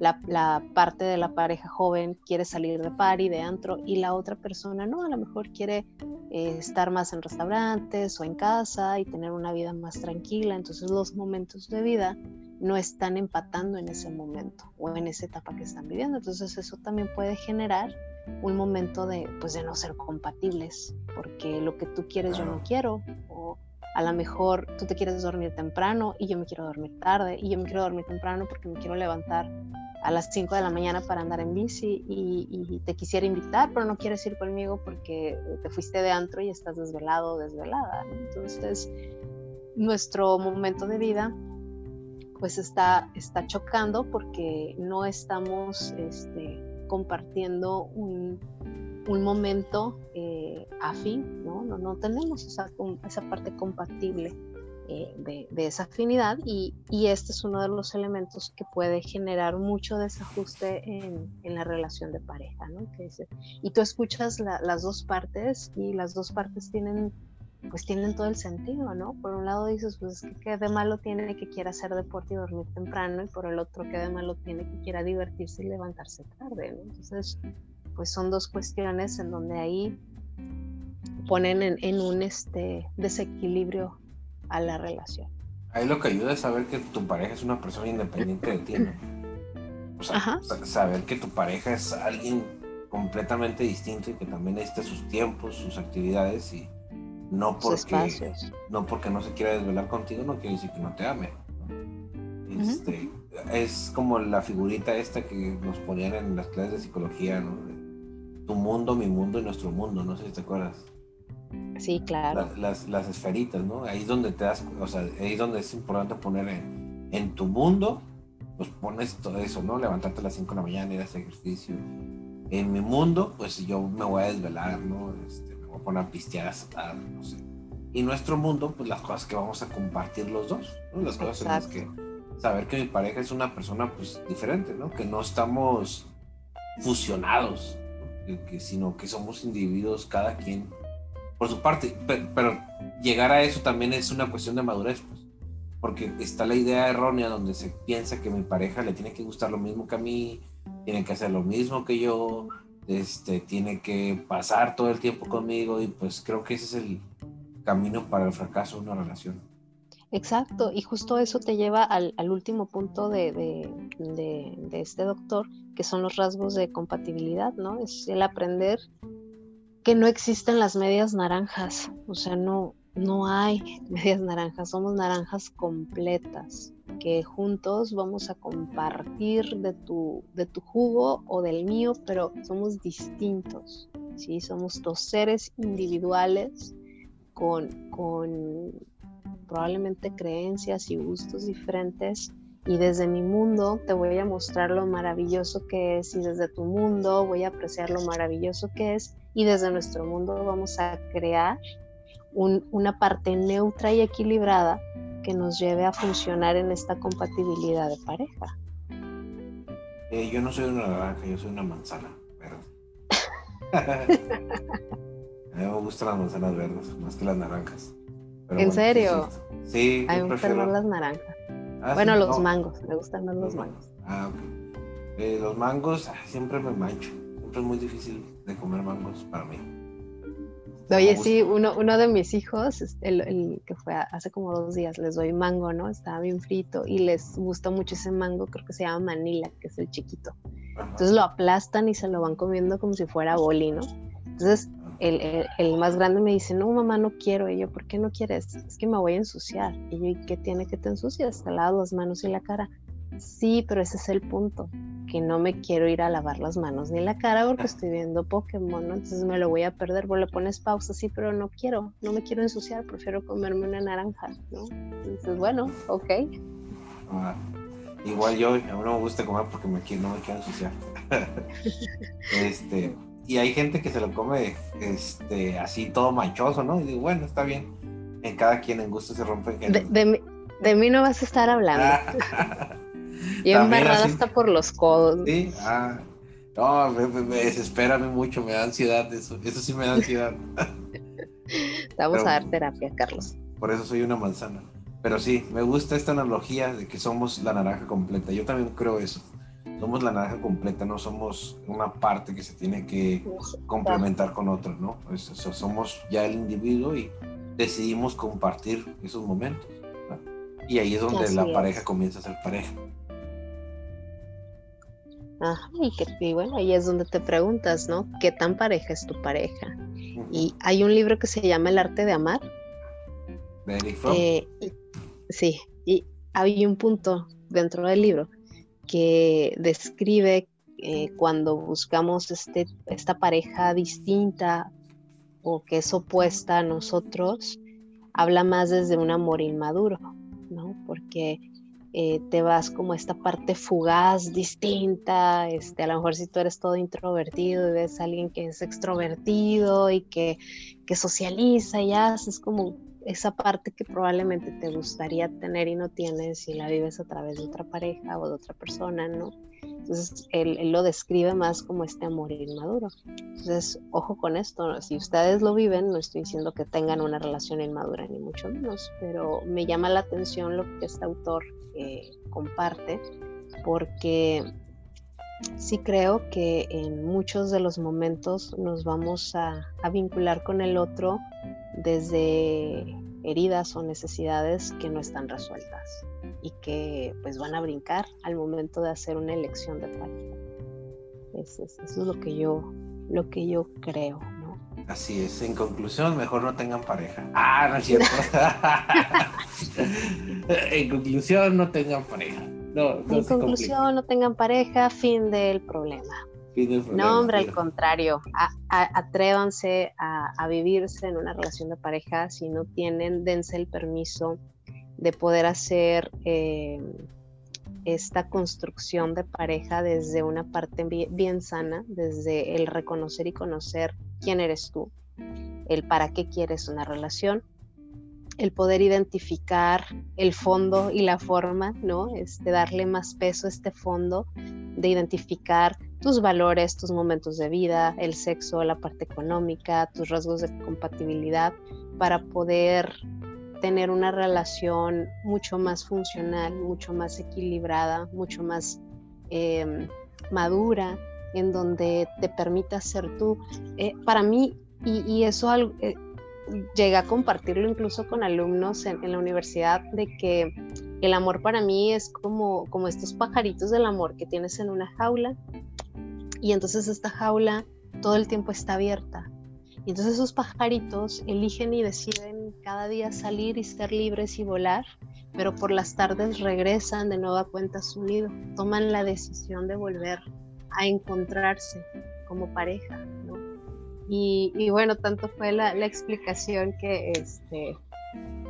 Speaker 1: la, parte de la pareja joven quiere salir de party, de antro, y la otra persona no, a lo mejor quiere eh, estar más en restaurantes o en casa y tener una vida más tranquila. Entonces los momentos de vida no están empatando en ese momento o en esa etapa que están viviendo. Entonces eso también puede generar un momento de, pues, de no ser compatibles, porque lo que tú quieres yo no quiero, o a lo mejor tú te quieres dormir temprano y yo me quiero dormir tarde, y yo me quiero dormir temprano porque me quiero levantar a las 5 de la mañana para andar en bici y, te quisiera invitar, pero no quieres ir conmigo porque te fuiste de antro y estás desvelado o desvelada. Entonces, nuestro momento de vida pues está, está chocando porque no estamos este, compartiendo un, un momento eh, afín, ¿no? ¿no? No, tenemos esa, esa parte compatible eh, de, esa afinidad y, este es uno de los elementos que puede generar mucho desajuste en, en la relación de pareja, ¿no? Que y tú escuchas las dos partes y las dos partes tienen pues tienen todo el sentido, ¿no? Por un lado dices, pues que qué de malo tiene que quiera hacer deporte y dormir temprano, y por el otro, qué de malo tiene que quiera divertirse y levantarse tarde. Entonces, pues son dos cuestiones en donde ahí ponen en, un este, desequilibrio a la relación.
Speaker 2: Ahí lo que ayuda es saber que tu pareja es una persona independiente de ti, ¿no? O sea, saber que tu pareja es alguien completamente distinto y que también necesita sus tiempos, sus actividades y no porque, no porque no se quiera desvelar contigo, no quiere decir que no te ame. Este, Es como la figurita esta que nos ponían en las clases de psicología, ¿no? Tu mundo, mi mundo y nuestro mundo, no sé si te acuerdas.
Speaker 1: Sí, claro.
Speaker 2: las, las, esferitas, ¿no? Ahí es donde te das, o sea, ahí es donde es importante poner en, en tu mundo, pues pones todo eso, ¿no? Levantarte a las 5 de la mañana, ir a hacer ejercicio. En mi mundo, pues yo me voy a desvelar, ¿no? Este, poner a pistear hasta no sé. Y nuestro mundo, pues las cosas que vamos a compartir los dos, ¿no? Las cosas en las que saber que mi pareja es una persona pues diferente, ¿no? Que no estamos fusionados, que, sino que somos individuos cada quien por su parte, pero, llegar a eso también es una cuestión de madurez, pues, porque está la idea errónea donde se piensa que mi pareja le tiene que gustar lo mismo que a mí, tiene que hacer lo mismo que yo, este, tiene que pasar todo el tiempo conmigo y pues creo que ese es el camino para el fracaso de una relación.
Speaker 1: Exacto, y justo eso te lleva al, último punto de, de, este doctor, que son los rasgos de compatibilidad, ¿no? Es el aprender que no existen las medias naranjas, o sea, no, no hay medias naranjas, somos naranjas completas, que juntos vamos a compartir de tu, de tu jugo o del mío, pero somos distintos, ¿sí? Somos dos seres individuales con, con probablemente creencias y gustos diferentes y desde mi mundo te voy a mostrar lo maravilloso que es y desde tu mundo voy a apreciar lo maravilloso que es y desde nuestro mundo vamos a crear una parte neutra y equilibrada que nos lleve a funcionar en esta compatibilidad de pareja.
Speaker 2: Eh, yo no soy una naranja, yo soy una manzana verde. a mí me gustan las manzanas verdes más que las naranjas.
Speaker 1: ¿En serio?
Speaker 2: Sí,
Speaker 1: a mí me más las naranjas. Ah, bueno, los mangos, me gustan más los, mangos.
Speaker 2: Ah, ok. Eh, los mangos siempre me mancho. Siempre es muy difícil de comer mangos para mí.
Speaker 1: Oye, sí, uno, uno de mis hijos, el, el, que fue hace como dos días, les doy mango, ¿no? Estaba bien frito y les gusta mucho ese mango, creo que se llama Manila, que es el chiquito. Entonces lo aplastan y se lo van comiendo como si fuera boli, ¿no? Entonces el, el, el, más grande me dice, no, mamá, no quiero. Y yo, ¿por qué no quieres? Es que me voy a ensuciar. Y yo, ¿y qué tiene que te ensucias? Te lavas las manos y la cara. Sí, pero ese es el punto, que no me quiero ir a lavar las manos ni la cara porque estoy viendo Pokémon, ¿no? Entonces me lo voy a perder, vos le pones pausa, sí, pero no quiero, no me quiero ensuciar, prefiero comerme una naranja, ¿no? Entonces, bueno, ok.
Speaker 2: Ah, igual yo, a mí no me gusta comer porque me quiero, no me quiero ensuciar. este, y hay gente que se lo come este, así todo manchoso, ¿no? Y digo, bueno, está bien. En cada quien en gusto se rompe.
Speaker 1: De, de, de mí no vas a estar hablando. Y embarrada hasta por los codos.
Speaker 2: Sí, ah. No, me, me, desespera mucho, me da ansiedad eso. Eso sí me da ansiedad.
Speaker 1: Vamos a dar terapia, Carlos.
Speaker 2: Por eso soy una manzana. Pero sí, me gusta esta analogía de que somos la naranja completa. Yo también creo eso. Somos la naranja completa, no somos una parte que se tiene que complementar con otra, ¿no? somos ya el individuo y decidimos compartir esos momentos Y ahí es donde la pareja comienza a ser pareja.
Speaker 1: Ajá, y, que, bueno, ahí es donde te preguntas, ¿no? ¿Qué tan pareja es tu pareja? Y hay un libro que se llama El arte de amar. Eh, sí, y hay un punto dentro del libro que describe eh, cuando buscamos este, esta pareja distinta o que es opuesta a nosotros, habla más desde un amor inmaduro, ¿no? Porque eh, te vas como esta parte fugaz, distinta, este, a lo mejor si tú eres todo introvertido y ves a alguien que es extrovertido y que, que socializa y haces como esa parte que probablemente te gustaría tener y no tienes si la vives a través de otra pareja o de otra persona, ¿no? Entonces, él, lo describe más como este amor inmaduro. Entonces, ojo con esto, si ustedes lo viven, no estoy diciendo que tengan una relación inmadura, ni mucho menos, pero me llama la atención lo que este autor eh, comparte, porque sí creo que en muchos de los momentos nos vamos a, a vincular con el otro desde heridas o necesidades que no están resueltas y que pues van a brincar al momento de hacer una elección de pareja. Eso es, lo que yo lo que yo creo, ¿no?
Speaker 2: Así es. En conclusión, mejor no tengan pareja. Ah, no es cierto. en conclusión, no tengan pareja. No,
Speaker 1: en conclusión, no tengan pareja. Fin del problema. No, hombre, al contrario, atrévanse a, vivirse en una relación de pareja. Si no tienen, dense el permiso de poder hacer eh, esta construcción de pareja desde una parte bien, sana, desde el reconocer y conocer quién eres tú, el para qué quieres una relación, el poder identificar el fondo y la forma, ¿no? Este, darle más peso a este fondo, de identificar tus valores, tus momentos de vida, el sexo, la parte económica, tus rasgos de compatibilidad, para poder tener una relación mucho más funcional, mucho más equilibrada, mucho más em, madura, en donde te permita ser tú. Eh, para mí, y, eso eh, llegué a compartirlo incluso con alumnos en, la universidad, de que el amor para mí es como, como estos pajaritos del amor que tienes en una jaula, y entonces esta jaula todo el tiempo está abierta. Y entonces esos pajaritos eligen y deciden cada día salir y ser libres y volar, pero por las tardes regresan de nueva cuenta a su nido, toman la decisión de volver a encontrarse como pareja. ¿No? Y, bueno, tanto fue la, explicación que este,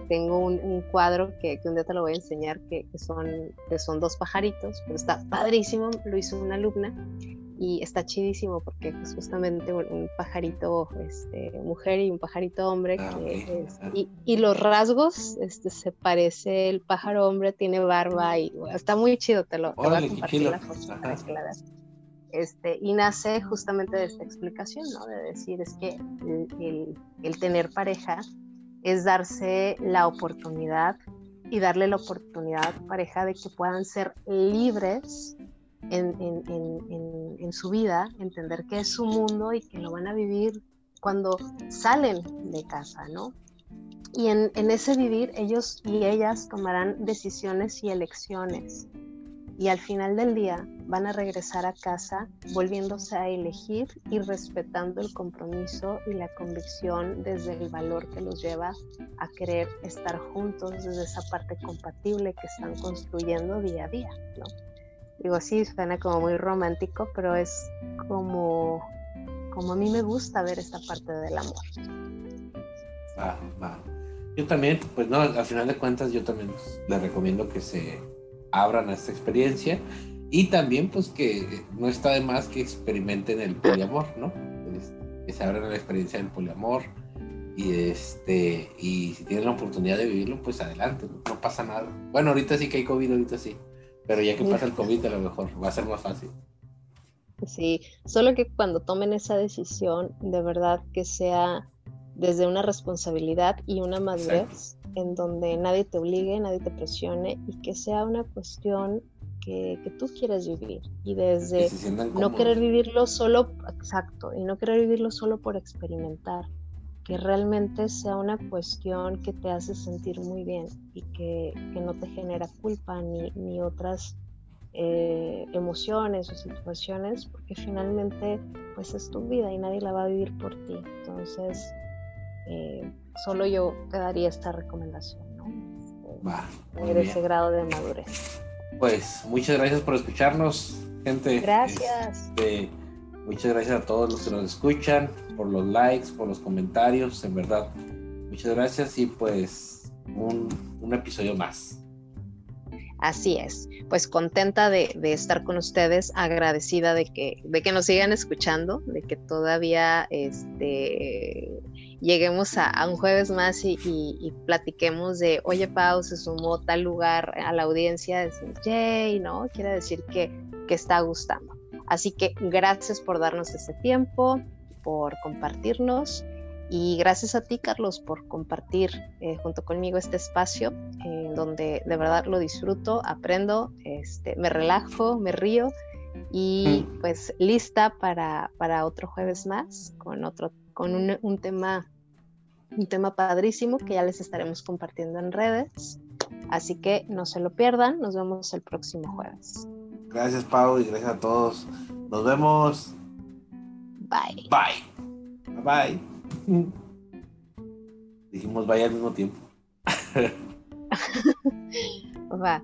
Speaker 1: tengo un, cuadro que, un día te lo voy a enseñar, que, son, que son dos pajaritos, pero está padrísimo, lo hizo una alumna y está chidísimo porque es justamente un, pajarito este, mujer y un pajarito hombre ah, y, los rasgos este, se parece el pájaro hombre tiene barba y está muy chido te lo, te voy a compartir la foto para que la veas este, y nace justamente de esta explicación. De decir, es que el, el tener pareja es darse la oportunidad y darle la oportunidad a tu pareja de que puedan ser libres en, su vida, entender que es su mundo y que lo van a vivir cuando salen de casa, ¿no? Y en, ese vivir ellos y ellas tomarán decisiones y elecciones. Y al final del día van a regresar a casa volviéndose a elegir y respetando el compromiso y la convicción desde el valor que los lleva a querer estar juntos desde esa parte compatible que están construyendo día a día, ¿no? Digo, sí, suena como muy romántico, pero es como, como a mí me gusta ver esta parte del amor.
Speaker 2: Va, va. Yo también, pues no, al final de cuentas, yo también les recomiendo que se abran a esta experiencia y también, pues que no está de más que experimenten el poliamor, ¿no? Este, que se abran a la experiencia del poliamor y este y si tienen la oportunidad de vivirlo pues adelante no, no, pasa nada bueno ahorita sí que hay covid ahorita sí pero ya que pasa el COVID, a lo mejor va a ser más fácil.
Speaker 1: Sí, solo que cuando tomen esa decisión, de verdad que sea desde una responsabilidad y una madurez, en donde nadie te obligue, nadie te presione y que sea una cuestión que, que tú quieres vivir. Y desde no querer vivirlo solo, exacto, y no querer vivirlo solo por experimentar, que realmente sea una cuestión que te hace sentir muy bien y que, no te genera culpa ni, ni otras eh, emociones o situaciones, porque finalmente pues es tu vida y nadie la va a vivir por ti. Entonces, eh, solo yo te daría esta recomendación, ¿no? Va, ese grado de madurez.
Speaker 2: Pues muchas gracias por escucharnos, gente.
Speaker 1: Gracias.
Speaker 2: Este, muchas gracias a todos los que nos escuchan, por los likes, por los comentarios, en verdad. Muchas gracias y pues un, un episodio más.
Speaker 1: Así es, pues contenta de, estar con ustedes, agradecida de que, de que nos sigan escuchando, de que todavía este, lleguemos a, un jueves más y, platiquemos de, oye, Pau, se sumó tal lugar a la audiencia, decir, yay, ¿no? Quiere decir que, que está gustando. Así que gracias por darnos ese tiempo, por compartirnos y gracias a ti, Carlos, por compartir eh, junto conmigo este espacio en donde de verdad lo disfruto, aprendo, este, me relajo, me río y mm. pues lista para, para otro jueves más con otro con un, un, tema un tema padrísimo que ya les estaremos compartiendo en redes. Así que no se lo pierdan, nos vemos el próximo jueves.
Speaker 2: Gracias, Pau, y gracias a todos. Nos vemos.
Speaker 1: Bye.
Speaker 2: Bye. Bye. Dijimos vaya al mismo tiempo.
Speaker 1: Va.